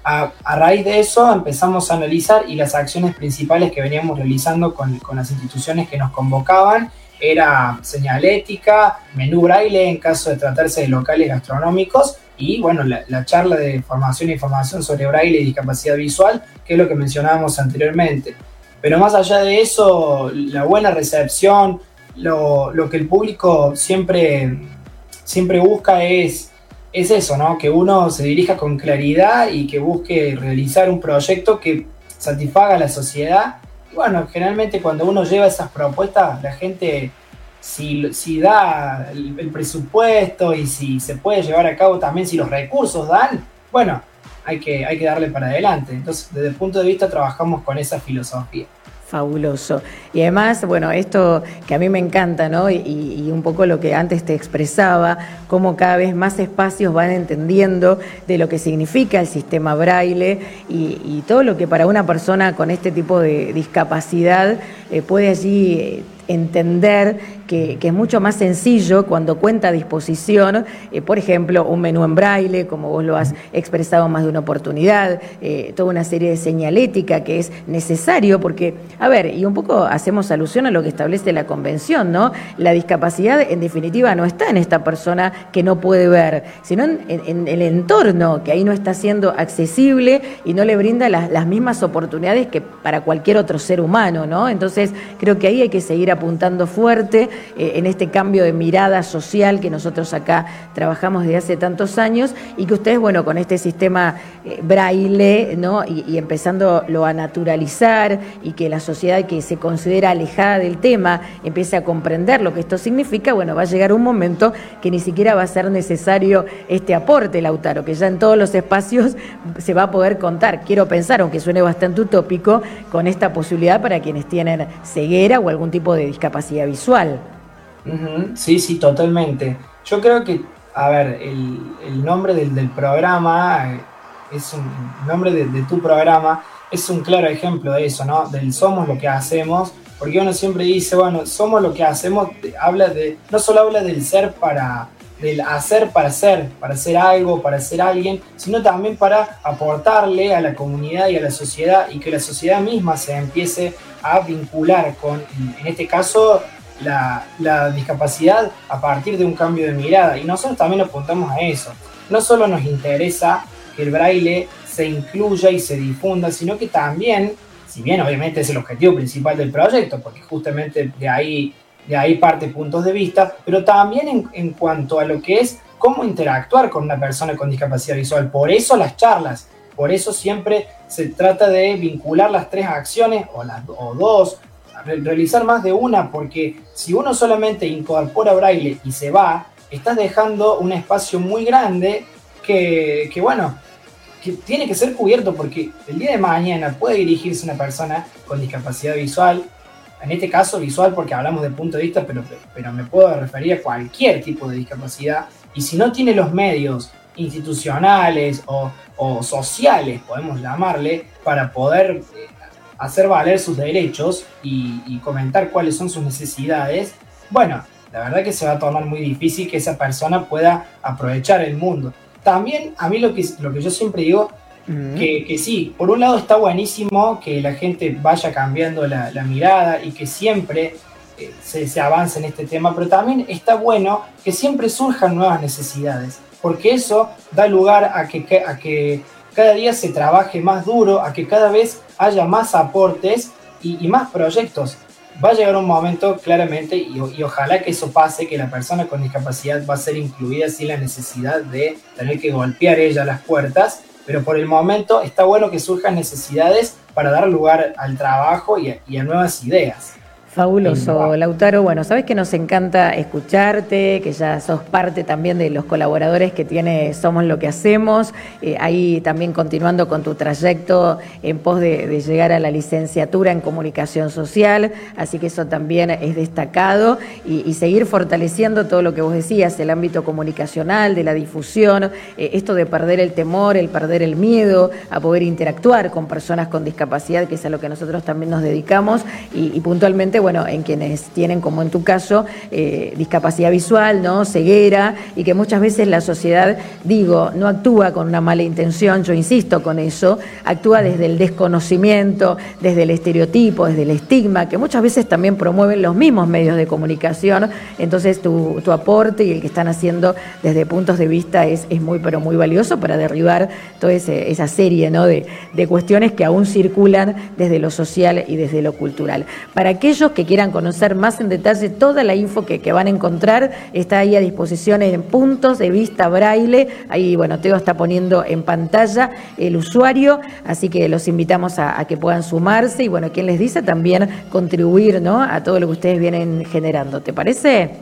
a, raíz de eso empezamos a analizar y las acciones principales que veníamos realizando con, las instituciones que nos convocaban era señalética, menú braille en caso de tratarse de locales gastronómicos y bueno, la, charla de formación e información sobre braille y discapacidad visual, que es lo que mencionábamos anteriormente. Pero más allá de eso, la buena recepción, lo, lo que el público siempre, siempre busca es es eso, ¿no? Que uno se dirija con claridad y que busque realizar un proyecto que satisfaga a la sociedad. Y bueno, generalmente cuando uno lleva esas propuestas, la gente, si, da el, presupuesto y si se puede llevar a cabo también, si los recursos dan, bueno, hay que, hay que darle para adelante. Entonces, desde el punto de vista, trabajamos con esa filosofía. Fabuloso. Y además, bueno, esto que a mí me encanta, ¿no? Y, un poco lo que antes te expresaba, cómo cada vez más espacios van entendiendo de lo que significa el sistema braille y, todo lo que para una persona con este tipo de discapacidad eh, puede allí eh, entender que, es mucho más sencillo cuando cuenta a disposición, eh, por ejemplo, un menú en braille, como vos lo has expresado más de una oportunidad, eh, toda una serie de señalética que es necesario, porque, a ver, y un poco hacemos alusión a lo que establece la convención, ¿no? La discapacidad, en definitiva, no está en esta persona que no puede ver, sino en, el entorno, que ahí no está siendo accesible y no le brinda las, las mismas oportunidades que para cualquier otro ser humano, ¿no? Entonces, creo que ahí hay que seguir apuntando fuerte eh, en este cambio de mirada social que nosotros acá trabajamos desde hace tantos años y que ustedes, bueno, con este sistema eh, braille, ¿no? Y, empezándolo a naturalizar y que la sociedad que se considera alejada del tema empiece a comprender lo que esto significa, bueno, va a llegar un momento que ni siquiera va a ser necesario este aporte, Lautaro, que ya en todos los espacios se va a poder contar. Quiero pensar, aunque suene bastante utópico, con esta posibilidad para quienes tienen ceguera o algún tipo de discapacidad visual. Sí, sí, totalmente. Yo creo que, a ver, el, nombre del, programa, eh, es un nombre de, tu programa, es un claro ejemplo de eso, ¿no? Del somos lo que hacemos, porque uno siempre dice, bueno, somos lo que hacemos, habla de, no solo habla del ser para, del hacer para ser, para ser algo, para ser alguien, sino también para aportarle a la comunidad y a la sociedad y que la sociedad misma se empiece a vincular con, en este caso, la, discapacidad a partir de un cambio de mirada. Y nosotros también apuntamos a eso. No solo nos interesa que el braille se incluya y se difunda, sino que también, si bien obviamente es el objetivo principal del proyecto, porque justamente de ahí, de ahí parte puntos de vista, pero también en, en cuanto a lo que es cómo interactuar con una persona con discapacidad visual. Por eso las charlas, por eso siempre se trata de vincular las tres acciones o las o dos realizar más de una, porque si uno solamente incorpora braille y se va, estás dejando un espacio muy grande que, bueno, que tiene que ser cubierto porque el día de mañana puede dirigirse una persona con discapacidad visual, en este caso visual porque hablamos de punto de vista, pero, pero me puedo referir a cualquier tipo de discapacidad, y si no tiene los medios institucionales o, o sociales, podemos llamarle, para poder eh, hacer valer sus derechos y, comentar cuáles son sus necesidades, bueno, la verdad que se va a tornar muy difícil que esa persona pueda aprovechar el mundo. También a mí lo que, lo que yo siempre digo, que, sí, por un lado está buenísimo que la gente vaya cambiando la, mirada y que siempre eh, se, se avance en este tema, pero también está bueno que siempre surjan nuevas necesidades, porque eso da lugar a que, a que cada día se trabaje más duro, a que cada vez haya más aportes y, más proyectos. Va a llegar un momento claramente y, ojalá que eso pase, que la persona con discapacidad va a ser incluida sin la necesidad de tener que golpear ella las puertas, pero por el momento está bueno que surjan necesidades para dar lugar al trabajo y a nuevas ideas. Fabuloso, Lautaro. Bueno, sabes que nos encanta escucharte, que ya sos parte también de los colaboradores que tiene Somos lo que hacemos. Eh, ahí también continuando con tu trayecto en pos de, llegar a la licenciatura en comunicación social. Así que eso también es destacado y, seguir fortaleciendo todo lo que vos decías, el ámbito comunicacional, de la difusión, eh, esto de perder el temor, el perder el miedo a poder interactuar con personas con discapacidad, que es a lo que nosotros también nos dedicamos y, y puntualmente bueno, en quienes tienen, como en tu caso, eh, discapacidad visual, ¿no? Ceguera, y que muchas veces la sociedad, digo, no actúa con una mala intención, yo insisto con eso, actúa desde el desconocimiento, desde el estereotipo, desde el estigma, que muchas veces también promueven los mismos medios de comunicación. Entonces, tu, aporte y el que están haciendo desde puntos de vista es, es muy, pero muy valioso para derribar toda esa serie ¿no? de, de cuestiones que aún circulan desde lo social y desde lo cultural. Para aquellos que quieran conocer más en detalle toda la info que, van a encontrar, está ahí a disposición en puntos de vista braille. Ahí, bueno, Teo está poniendo en pantalla el usuario, así que los invitamos a, que puedan sumarse y, bueno, quien les dice también contribuir ¿no? a todo lo que ustedes vienen generando. ¿Te parece?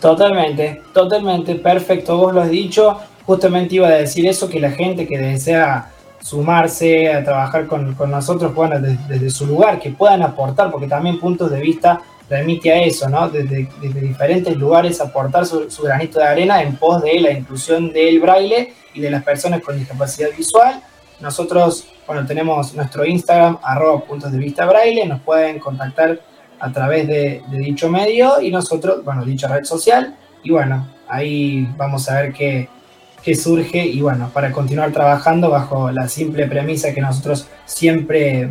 Totalmente, totalmente, perfecto. Vos lo has dicho. Justamente iba a decir eso, que la gente que desea sumarse a trabajar con, nosotros, bueno, desde, su lugar, que puedan aportar, porque también puntos de vista remite a eso, ¿no? Desde, diferentes lugares aportar su, granito de arena en pos de la inclusión del braille y de las personas con discapacidad visual. Nosotros, bueno, tenemos nuestro Instagram, arroba puntos de vista braille, nos pueden contactar a través de dicho medio y nosotros, bueno, dicha red social, y bueno, ahí vamos a ver qué, qué surge y bueno, para continuar trabajando bajo la simple premisa que nosotros siempre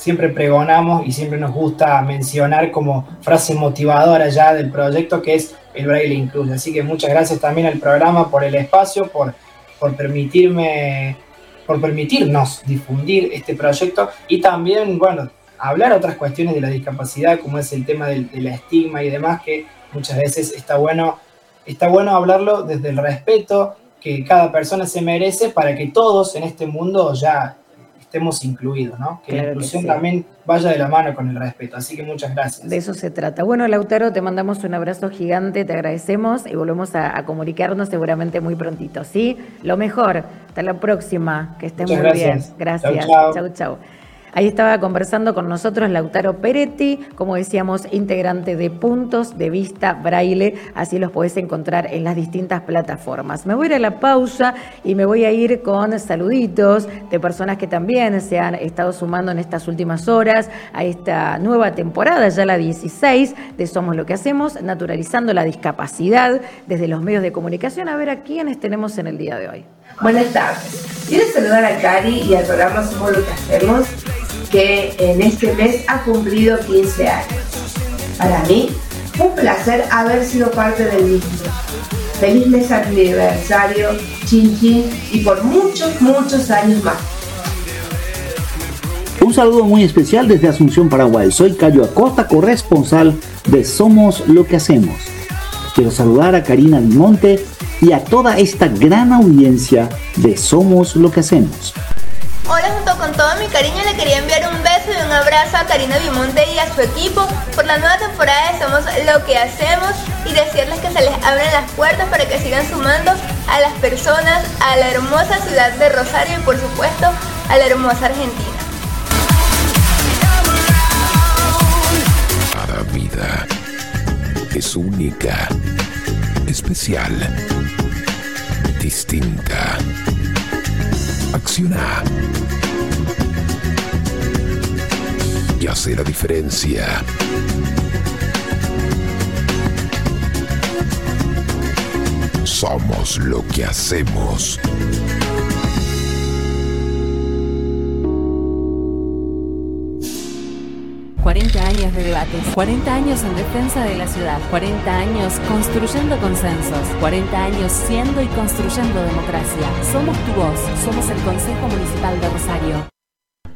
siempre pregonamos y siempre nos gusta mencionar como frase motivadora ya del proyecto que es el braille incluye. Así que muchas gracias también al programa por el espacio, por, por permitirme, por permitirnos difundir este proyecto y también, bueno, hablar otras cuestiones de la discapacidad, como es el tema del, del estigma y demás, que muchas veces está bueno, está bueno hablarlo desde el respeto que cada persona se merece para que todos en este mundo ya estemos incluidos, ¿no? Que la inclusión también vaya de la mano con el respeto. Así que muchas gracias. De eso se trata. Bueno, Lautaro, te mandamos un abrazo gigante, te agradecemos y volvemos a, comunicarnos seguramente muy prontito, ¿sí? Lo mejor. Hasta la próxima. Que estés muy bien. Gracias. Chau, chau. Ahí estaba conversando con nosotros Lautaro Peretti, como decíamos, integrante de Puntos de Vista Braille, así los podés encontrar en las distintas plataformas. Me voy a ir a la pausa y me voy a ir con saluditos de personas que también se han estado sumando en estas últimas horas a esta nueva temporada, ya la 16 de Somos lo que hacemos, naturalizando la discapacidad desde los medios de comunicación. A ver a quiénes tenemos en el día de hoy. Buenas tardes. Quiero saludar a Cari y al programa Somos lo que hacemos que en este mes ha cumplido 15 años. Para mí, un placer haber sido parte del mismo. Feliz mes aniversario, chin chin, y por muchos, muchos años más. Un saludo muy especial desde Asunción, Paraguay. Soy Cayo Acosta, corresponsal de Somos lo que hacemos. Quiero saludar a Karina Dimonte y a toda esta gran audiencia de Somos lo que hacemos. Hola, junto con todo mi cariño le quería enviar un beso y un abrazo a Karina Vimonte y a su equipo por la nueva temporada de Somos lo que hacemos y decirles que se les abren las puertas para que sigan sumando a las personas a la hermosa ciudad de Rosario y por supuesto a la hermosa Argentina. Cada vida es única, especial, distinta. Acciona y hace la diferencia. Somos lo que hacemos. 40 años de debates, 40 años en defensa de la ciudad, 40 años construyendo consensos, 40 años siendo y construyendo democracia. Somos tu voz, somos el Consejo Municipal de Rosario.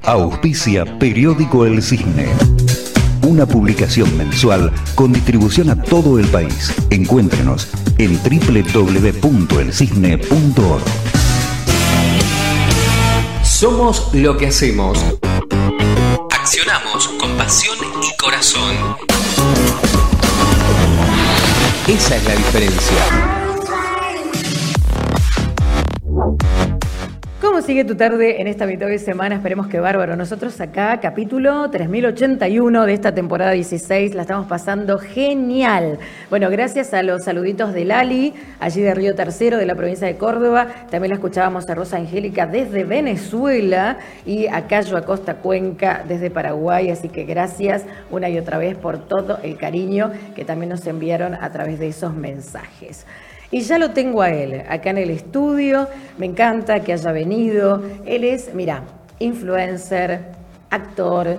Auspicia Periódico El Cisne. Una publicación mensual con distribución a todo el país. Encuéntrenos en www.elcisne.org. Somos lo que hacemos. Accionamos pasión y corazón. Esa es la diferencia. ¿Cómo sigue tu tarde en esta mitad de semana? Esperemos que bárbaro. Nosotros acá, capítulo 3081 de esta temporada 16, la estamos pasando genial. Bueno, gracias a los saluditos de Lali, allí de Río Tercero, de la provincia de Córdoba. También la escuchábamos a Rosa Angélica desde Venezuela y a Cayo Acosta Cuenca desde Paraguay. Así que gracias una y otra vez por todo el cariño que también nos enviaron a través de esos mensajes. Y ya lo tengo a él, acá en el estudio. Me encanta que haya venido. Él es, mira, influencer, actor,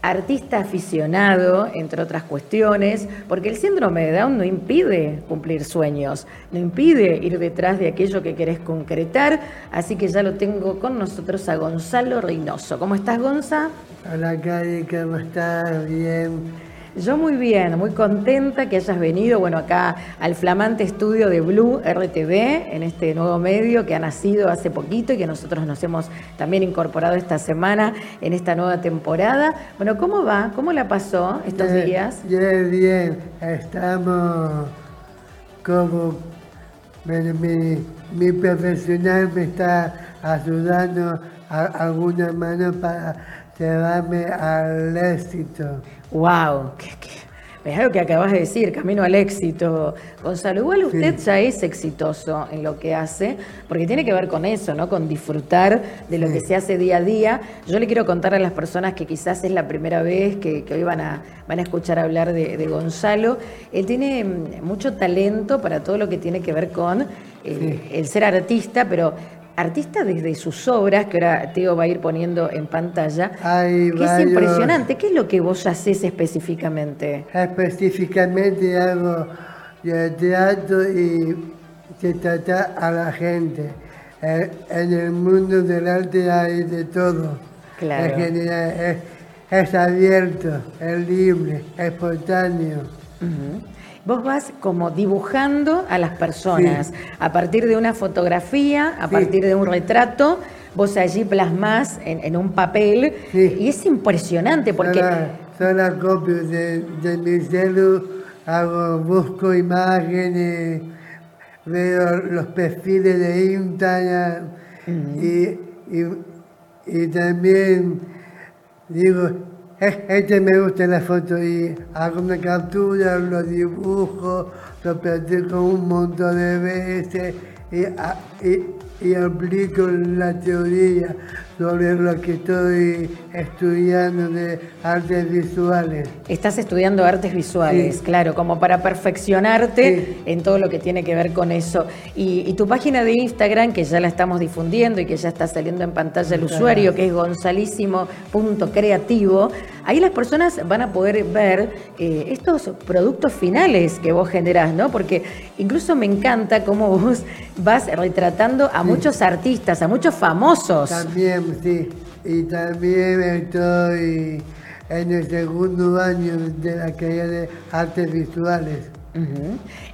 artista aficionado, entre otras cuestiones, porque el síndrome de Down no impide cumplir sueños, no impide ir detrás de aquello que querés concretar, así que ya lo tengo con nosotros a Gonzalo Reynoso. ¿Cómo estás, Gonza? Hola, Cari, ¿cómo estás? Bien. Yo muy bien, muy contenta que hayas venido, bueno, acá al flamante estudio de Blue RTV, en este nuevo medio que ha nacido hace poquito y que nosotros nos hemos también incorporado esta semana en esta nueva temporada. Bueno, ¿cómo va? ¿Cómo la pasó estos días? Bien, bien, estamos como mi, mi profesional me está ayudando alguna mano para llevarme al éxito. ¡Wow! Es algo que acabas de decir, camino al éxito. Gonzalo, igual usted ya es exitoso en lo que hace, porque tiene que ver con eso, ¿no? Con disfrutar de lo que se hace día a día. Yo le quiero contar a las personas que quizás es la primera vez que, hoy van a, van a escuchar hablar de, Gonzalo. Él tiene mm, mucho talento para todo lo que tiene que ver con eh, el ser artista, pero artista desde sus obras, que ahora Teo va a ir poniendo en pantalla, que es impresionante. ¿Qué es lo que vos haces específicamente? Específicamente hago teatro y se trata a la gente. En el mundo del arte hay de todo. Claro. Es, abierto, es libre, es espontáneo vos vas como dibujando a las personas a partir de una fotografía, a partir de un retrato, vos allí plasmás en, un papel y es impresionante porque... Son las copias de, de mi celu, hago, busco imágenes, veo los perfiles de Instagram y, y también digo, este me gusta la foto y hago una captura, lo dibujo, lo practico un montón de veces y, y, y aplico la teoría sobre lo que estoy estudiando de artes visuales. Estás estudiando artes visuales, claro, como para perfeccionarte en todo lo que tiene que ver con eso. Y, tu página de Instagram, que ya la estamos difundiendo y que ya está saliendo en pantalla el usuario, que es gonzalísimo.creativo, ahí las personas van a poder ver eh, estos productos finales que vos generás, ¿no? Porque incluso me encanta cómo vos vas retratando a muchos artistas, a muchos famosos. También sí. Y también estoy en el segundo año de la carrera de artes visuales.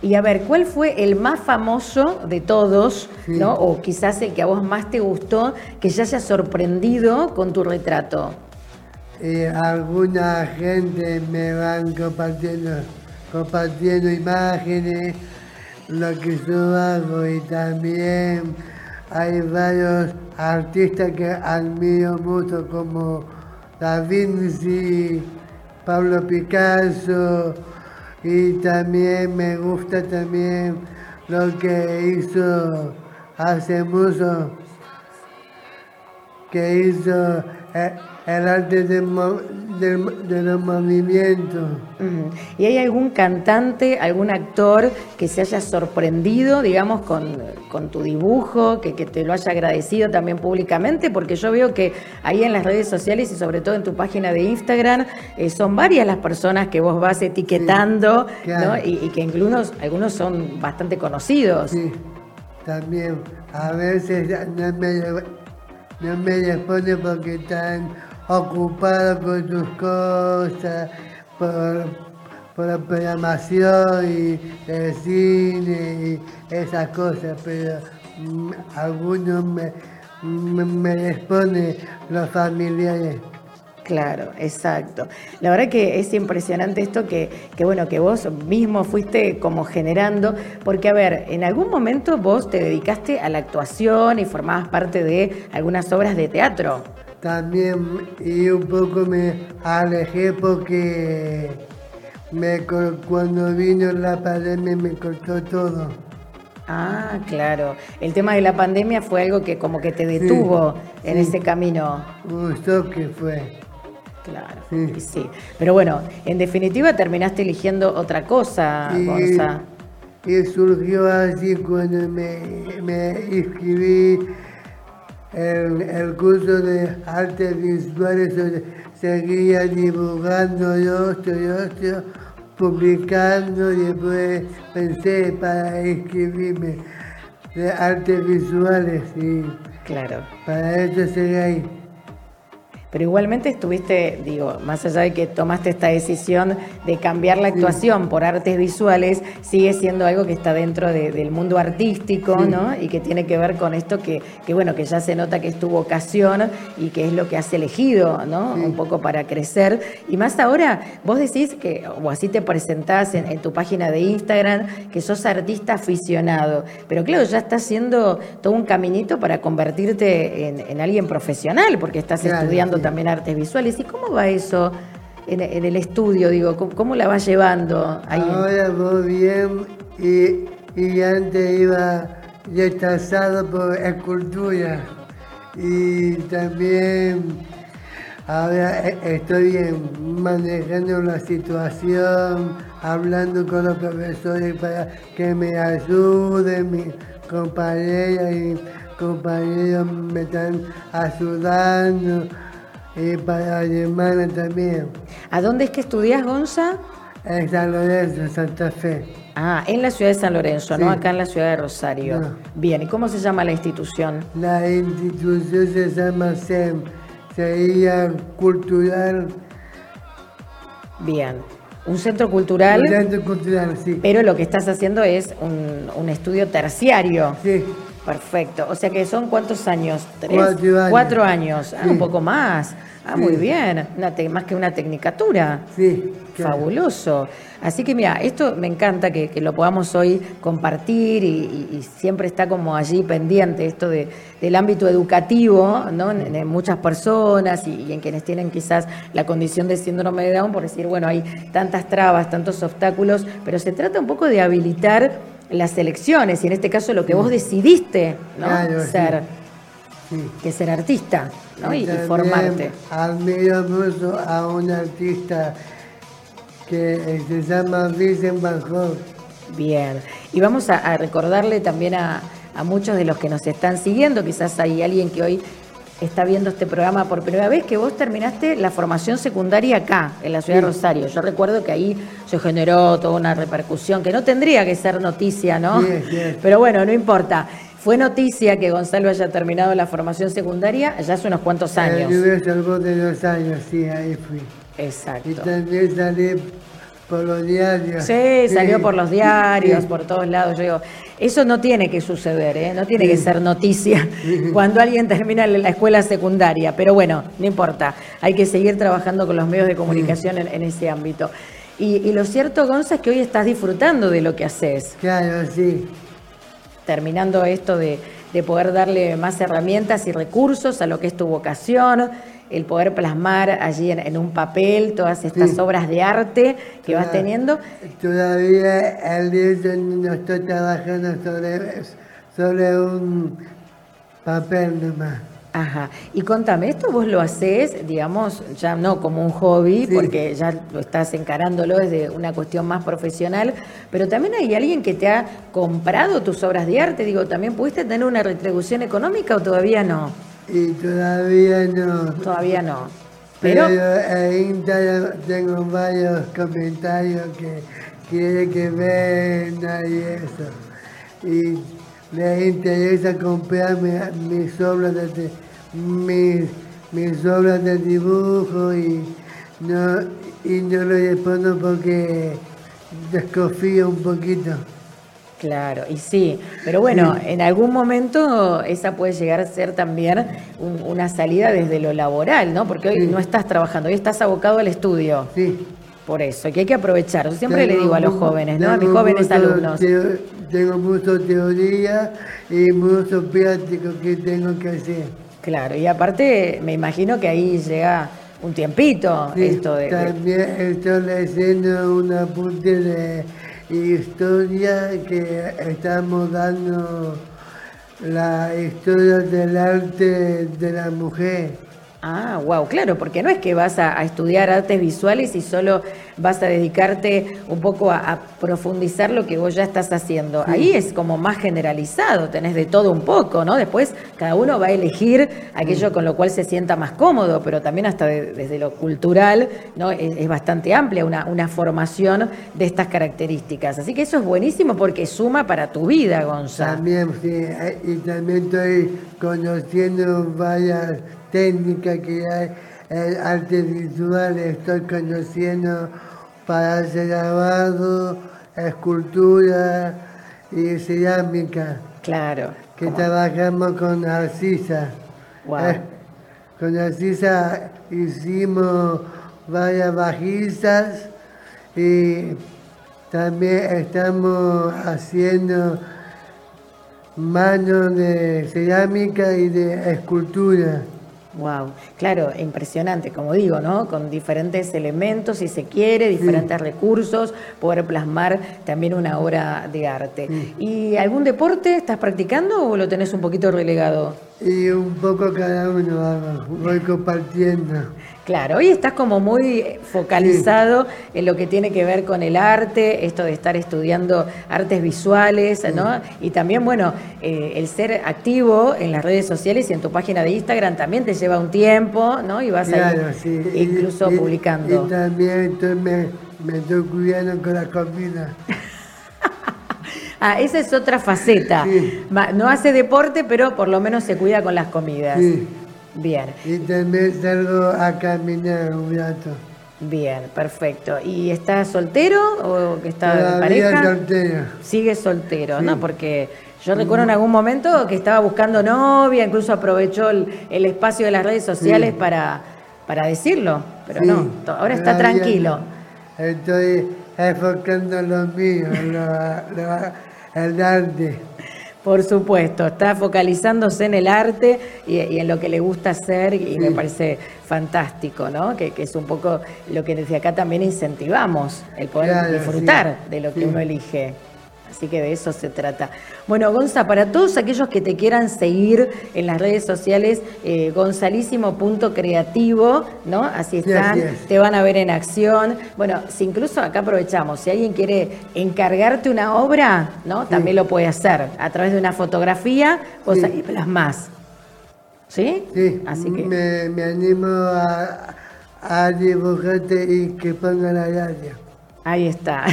Y a ver, ¿cuál fue el más famoso de todos, ¿no? o quizás el que a vos más te gustó, que ya haya sorprendido con tu retrato? Eh, alguna gente me van compartiendo, compartiendo imágenes, lo que yo hago y también hay varios artistas que admiro mucho como Da Vinci, Pablo Picasso y también me gusta también lo que hizo hace mucho que hizo el arte de, los movimientos. ¿Y hay algún cantante, algún actor que se haya sorprendido, digamos, con, tu dibujo, que, te lo haya agradecido también públicamente? Porque yo veo que ahí en las redes sociales y sobre todo en tu página de Instagram eh, son varias las personas que vos vas etiquetando y, que incluso algunos son bastante conocidos. Sí, también. A veces me, no me responden porque están ocupado con sus cosas, por, por la programación y el cine y esas cosas, pero mm, algunos me, me, responden los familiares. Claro, exacto. La verdad que es impresionante esto que, que, bueno, que vos mismo fuiste como generando, porque a ver, en algún momento vos te dedicaste a la actuación y formabas parte de algunas obras de teatro también y un poco me alejé porque me, cuando vino la pandemia me cortó todo. Ah, claro. El tema de la pandemia fue algo que como que te detuvo en ese camino. Gustó que fue. Claro, sí. sí. Pero bueno, en definitiva terminaste eligiendo otra cosa, Gonza. Y surgió así cuando me, me inscribí el, el curso de artes visuales seguía dibujando yo, yo, yo, publicando y después pensé para inscribirme de artes visuales y claro. para eso seguí ahí. Pero igualmente estuviste, digo, más allá de que tomaste esta decisión de cambiar la actuación por artes visuales, sigue siendo algo que está dentro del mundo artístico, ¿no? Y que tiene que ver con esto que, que, bueno, que ya se nota que es tu vocación y que es lo que has elegido, ¿no? Un poco para crecer. Y más ahora, vos decís que, o así te presentás en, tu página de Instagram, que sos artista aficionado. Pero claro, ya estás haciendo todo un caminito para convertirte en, alguien profesional, porque estás estudiando también artes visuales. ¿Y cómo va eso en, el estudio? Digo, ¿cómo, la vas llevando? Ahí Ahora bien y, y antes iba destazado por escultura y también ahora e, estoy manejando la situación, hablando con los profesores para que me ayuden, mis compañeras y compañeros me están ayudando y para Alemania también. ¿A dónde es que estudias, Gonza? En San Lorenzo, Santa Fe. Ah, en la ciudad de San Lorenzo, no acá en la ciudad de Rosario. Bien, ¿y cómo se llama la institución? La institución se llama SEM, Sería Cultural. Bien, un centro cultural. Un centro cultural, sí. Pero lo que estás haciendo es un, un estudio terciario. Sí. Perfecto. O sea que son cuántos años? ¿Tres? Cuatro años. Cuatro años. Ah, un poco más. Ah, muy bien. más que una tecnicatura. Sí. Fabuloso. Así que mira, esto me encanta que, lo podamos hoy compartir y, siempre está como allí pendiente esto de, del ámbito educativo, ¿no? En, muchas personas y, y, en quienes tienen quizás la condición de síndrome de Down, por decir, bueno, hay tantas trabas, tantos obstáculos, pero se trata un poco de habilitar las elecciones y en este caso lo que vos decidiste ¿no? ser, que ser artista ¿no? y, formarte. Admiro mucho a un artista que se llama Vincent Van Gogh. Bien, y vamos a, recordarle también a, a muchos de los que nos están siguiendo, quizás hay alguien que hoy está viendo este programa por primera vez, que vos terminaste la formación secundaria acá, en la ciudad de Rosario. Yo recuerdo que ahí se generó toda una repercusión, que no tendría que ser noticia, ¿no? Pero bueno, no importa. Fue noticia que Gonzalo haya terminado la formación secundaria ya hace unos cuantos años. Yo de dos años, sí, ahí fui. Exacto. Y también salí por los diarios. Sí, salió por los diarios, por todos lados. Yo digo, eso no tiene que suceder, ¿eh? no tiene que ser noticia cuando alguien termina la escuela secundaria. Pero bueno, no importa. Hay que seguir trabajando con los medios de comunicación en, ese ámbito. Y, lo cierto, Gonza, es que hoy estás disfrutando de lo que haces. Claro, sí. Terminando esto de, de poder darle más herramientas y recursos a lo que es tu vocación, el poder plasmar allí en, un papel todas estas obras de arte que vas teniendo. Todavía el día no estoy trabajando sobre, un papel nomás. Ajá. Y contame, esto vos lo haces, digamos, ya no como un hobby, porque ya lo estás encarándolo desde una cuestión más profesional, pero también hay alguien que te ha comprado tus obras de arte. Digo, ¿también pudiste tener una retribución económica o todavía no? Y todavía no. Todavía no. Pero, en Instagram tengo varios comentarios que quiere que venda y eso. Y les interesa comprarme mis obras de mis, mis obras de dibujo y no y no lo respondo porque desconfío un poquito. Claro, y sí, pero bueno, en algún momento esa puede llegar a ser también una salida desde lo laboral, ¿no? Porque hoy no estás trabajando, hoy estás abocado al estudio. Sí. Por eso, que hay que aprovechar. Yo siempre le digo a los jóvenes, ¿no? A mis jóvenes alumnos. tengo mucha teoría y mucho práctico que tengo que hacer. Claro, y aparte me imagino que ahí llega un tiempito esto de... También estoy leyendo un apunte de historia que estamos dando la historia del arte de la mujer. Ah, wow, claro, porque no es que vas a, estudiar artes visuales y solo vas a dedicarte un poco a, profundizar lo que vos ya estás haciendo. Ahí es como más generalizado, tenés de todo un poco, ¿no? Después cada uno va a elegir aquello con lo cual se sienta más cómodo, pero también hasta desde lo cultural, ¿no? Es, bastante amplia una, una formación de estas características. Así que eso es buenísimo porque suma para tu vida, Gonzalo. También, sí, y también estoy conociendo varias técnica que hay el arte visual, estoy conociendo para hacer grabado, escultura y cerámica. Claro. Que trabajamos con Arcisa. Eh, con Arcisa hicimos varias bajistas y también estamos haciendo manos de cerámica y de escultura. Wow, claro, impresionante, como digo, ¿no? Con diferentes elementos, si se quiere, diferentes recursos, poder plasmar también una obra de arte. ¿Y algún deporte estás practicando o lo tenés un poquito relegado? Y un poco cada uno, voy compartiendo. Claro, hoy estás como muy focalizado en lo que tiene que ver con el arte, esto de estar estudiando artes visuales, ¿no? Y también, bueno, eh, el ser activo en las redes sociales y en tu página de Instagram también te lleva un tiempo, ¿no? Y vas a ir incluso publicando. Y también me, me estoy cuidando con la comida. ah, esa es otra faceta. No hace deporte, pero por lo menos se cuida con las comidas. Bien. Y también salgo a caminar un rato. Bien, perfecto. ¿Y estás soltero o que está de pareja? soltero. Sigue soltero, ¿no? Porque yo recuerdo en algún momento que estaba buscando novia, incluso aprovechó el, espacio de las redes sociales para, para decirlo, pero no, ahora está tranquilo. Estoy enfocando lo mío, el arte. Por supuesto, está focalizándose en el arte y, en lo que le gusta hacer y me parece fantástico, ¿no? Que, es un poco lo que desde acá también incentivamos, el poder disfrutar de lo que uno elige. Así que de eso se trata. Bueno, Gonza, para todos aquellos que te quieran seguir en las redes sociales, eh, gonzalísimo.creativo, ¿no? Así están, te van a ver en acción. Bueno, si incluso acá aprovechamos, si alguien quiere encargarte una obra, ¿no? También lo puede hacer a través de una fotografía, vos ahí plasmás. ¿Sí? Sí, Así que... me, animo a, a dibujarte y que pongan la radio. Ahí está.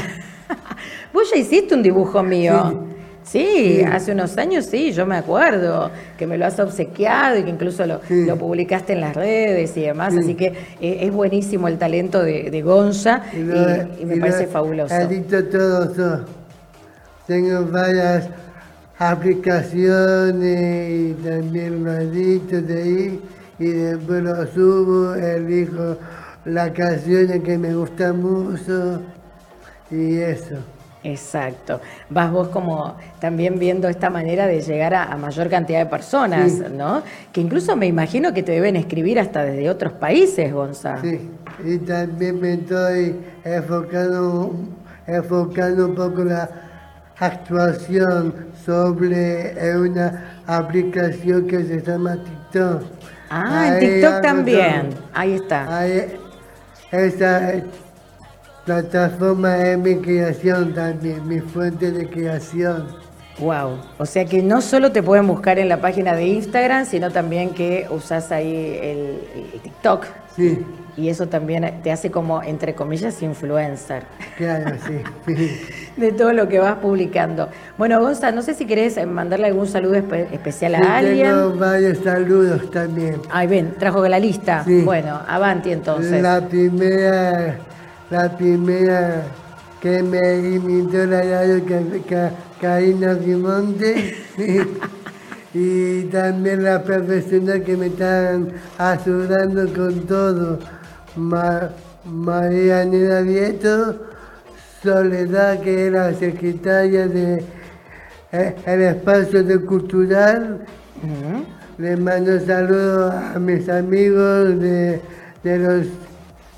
Vos ya hiciste un dibujo mío. Sí. hace unos años sí, yo me acuerdo que me lo has obsequiado y que incluso lo, publicaste en las redes y demás, así que eh, es buenísimo el talento de, Gonza y, me parece fabuloso. todo, Tengo varias aplicaciones y también lo de ahí y después lo subo, elijo las canciones que me gustan mucho y eso. Exacto. Vas vos como también viendo esta manera de llegar a, mayor cantidad de personas, ¿no? Que incluso me imagino que te deben escribir hasta desde otros países, Gonzalo. Sí, y también me estoy enfocando, enfocando un poco la actuación sobre una aplicación que se llama TikTok. Ah, en TikTok también. Ahí está. Ahí, esa, plataforma de mi creación también, mi fuente de creación. Wow, o sea que no solo te pueden buscar en la página de Instagram, sino también que usas ahí el, TikTok. Sí. Y eso también te hace como, entre comillas, influencer. Claro, sí. de todo lo que vas publicando. Bueno, Gonza, no sé si querés mandarle algún saludo especial a alguien. Tengo varios saludos también. Ay, ven, trajo la lista. Bueno, avanti entonces. La primera la primera que me imitó la radio Karina Simonte. Y también la profesora que me están ayudando con todo, María Neda Vieto, Soledad que era secretaria de eh, el espacio de cultural. Le mando saludos a mis amigos de, de los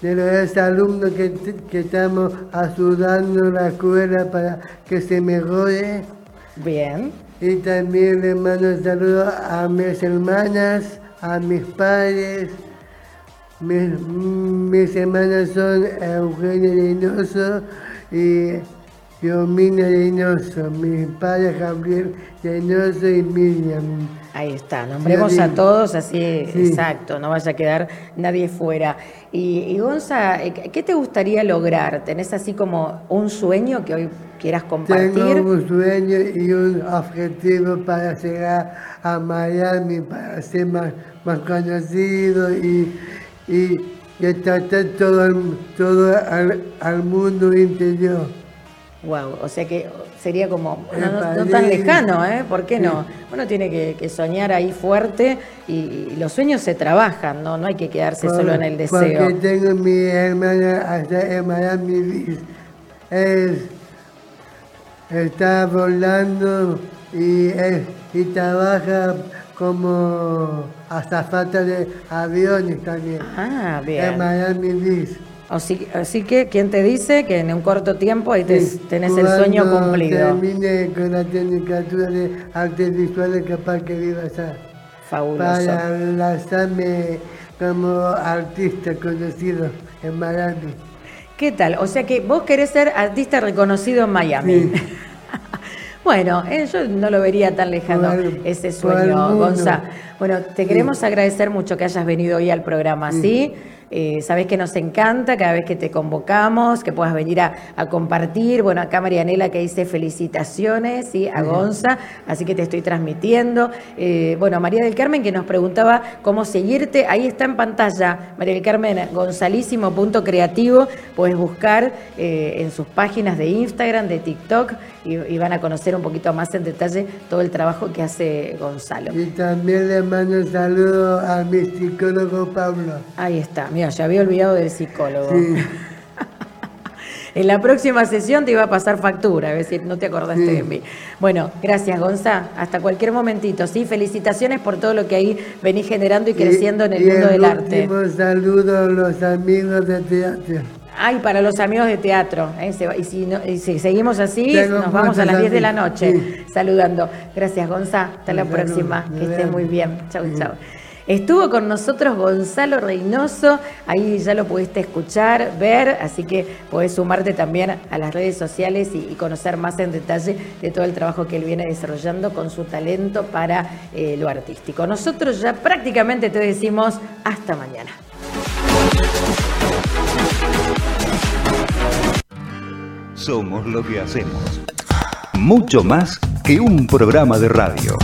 de los alumnos que, que estamos ayudando la escuela para que se mejore. Bien. Y también le mando saludos a mis hermanas, a mis padres. Mis, hermanas son Eugenia Reynoso y Yomina Reynoso. Mi padre Gabriel Reynoso y Miriam. Ahí está, nombremos a todos así, exacto, no vaya a quedar nadie fuera. Y, Gonza, eh, ¿qué te gustaría lograr? ¿Tenés así como un sueño que hoy quieras compartir? Tengo un sueño y un objetivo para llegar a Miami, para ser más, más conocido y, y, y tratar todo, el- todo al, al mundo interior. Wow, o sea que sería como no, no- tan lejano, ¿eh? ¿Por qué no? Uno tiene que, que soñar ahí fuerte y, y los sueños se trabajan, ¿no? No hay que quedarse solo en el deseo. Porque tengo mi hermana allá en Miami. Es, está volando y, es, y trabaja como azafata de aviones también. Ah, En bien. Miami Beach. Así, así que, ¿quién te dice que en un corto tiempo ahí te- Sí, tenés el sueño cuando cumplido? Termine con la tecnicatura de artes visuales, capaz que viva allá. Fabuloso. Para lanzarme como artista conocido en Miami. ¿Qué tal? O sea que vos querés ser artista reconocido en Miami. Bueno, eh, yo no lo vería tan lejano ese sueño. Gonza. Bueno, te queremos agradecer mucho que hayas venido hoy al programa, ¿sí? Eh, sabés que nos encanta cada vez que te convocamos, que puedas venir a, a compartir. Bueno, acá Marianela que dice felicitaciones, ¿sí? A Gonza, así que te estoy transmitiendo. Eh, bueno, María del Carmen que nos preguntaba cómo seguirte, ahí está en pantalla, María del Carmen, gonzalísimo.creativo, puedes buscar eh, en sus páginas de Instagram, de TikTok, y, y van a conocer un poquito más en detalle todo el trabajo que hace Gonzalo. Y también le mando un saludo a mi psicólogo Pablo. Ahí está, mira, ya había olvidado del psicólogo. Sí. En la próxima sesión te iba a pasar factura, es decir, no te acordaste Sí. de mí. Bueno, gracias Gonza, hasta cualquier momentito, ¿sí? Felicitaciones por todo lo que ahí venís generando y creciendo en el mundo del arte. último saludo a los amigos de teatro. Ay, para los amigos de teatro. ¿eh? Y, si no- y si seguimos así, nos vamos a las 10 de la noche sí. saludando. Gracias, Gonza. Hasta la próxima. Que estés vemos. muy bien. Chau, chau. Estuvo con nosotros Gonzalo Reynoso, ahí ya lo pudiste escuchar, ver, así que podés sumarte también a las redes sociales y, y conocer más en detalle de todo el trabajo que él viene desarrollando con su talento para eh, lo artístico. Nosotros ya prácticamente te decimos hasta mañana. Somos lo que hacemos. Mucho más que un programa de radio.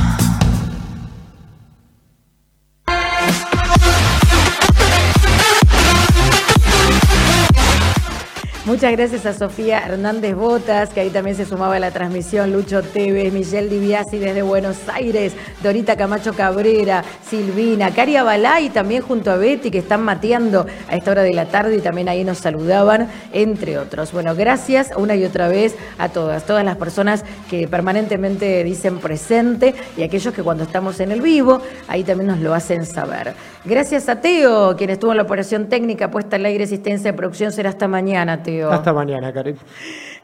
Muchas gracias a Sofía Hernández Botas, que ahí también se sumaba a la transmisión, Lucho Tevez, Michelle Diviasi desde Buenos Aires, Dorita Camacho Cabrera, Silvina, Caria Balay también junto a Betty, que están mateando a esta hora de la tarde y también ahí nos saludaban, entre otros. Bueno, gracias una y otra vez a todas, todas las personas que permanentemente dicen presente y aquellos que cuando estamos en el vivo, ahí también nos lo hacen saber. Gracias a Teo, quien estuvo en la operación técnica puesta al aire, asistencia de producción, será hasta mañana, Teo. Hasta mañana, Karin.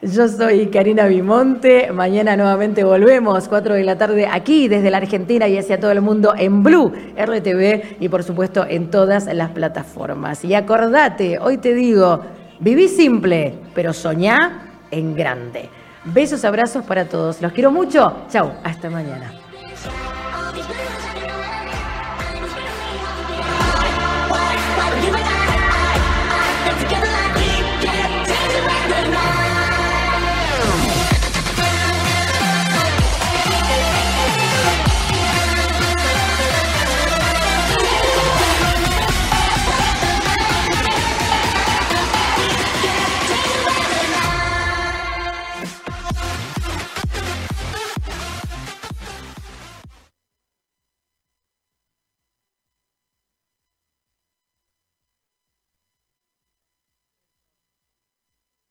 Yo soy Karina Bimonte. Mañana nuevamente volvemos, 4 de la tarde, aquí desde la Argentina y hacia todo el mundo en Blue, RTV y por supuesto en todas las plataformas. Y acordate, hoy te digo, viví simple, pero soñá en grande. Besos, abrazos para todos. Los quiero mucho. Chau, hasta mañana.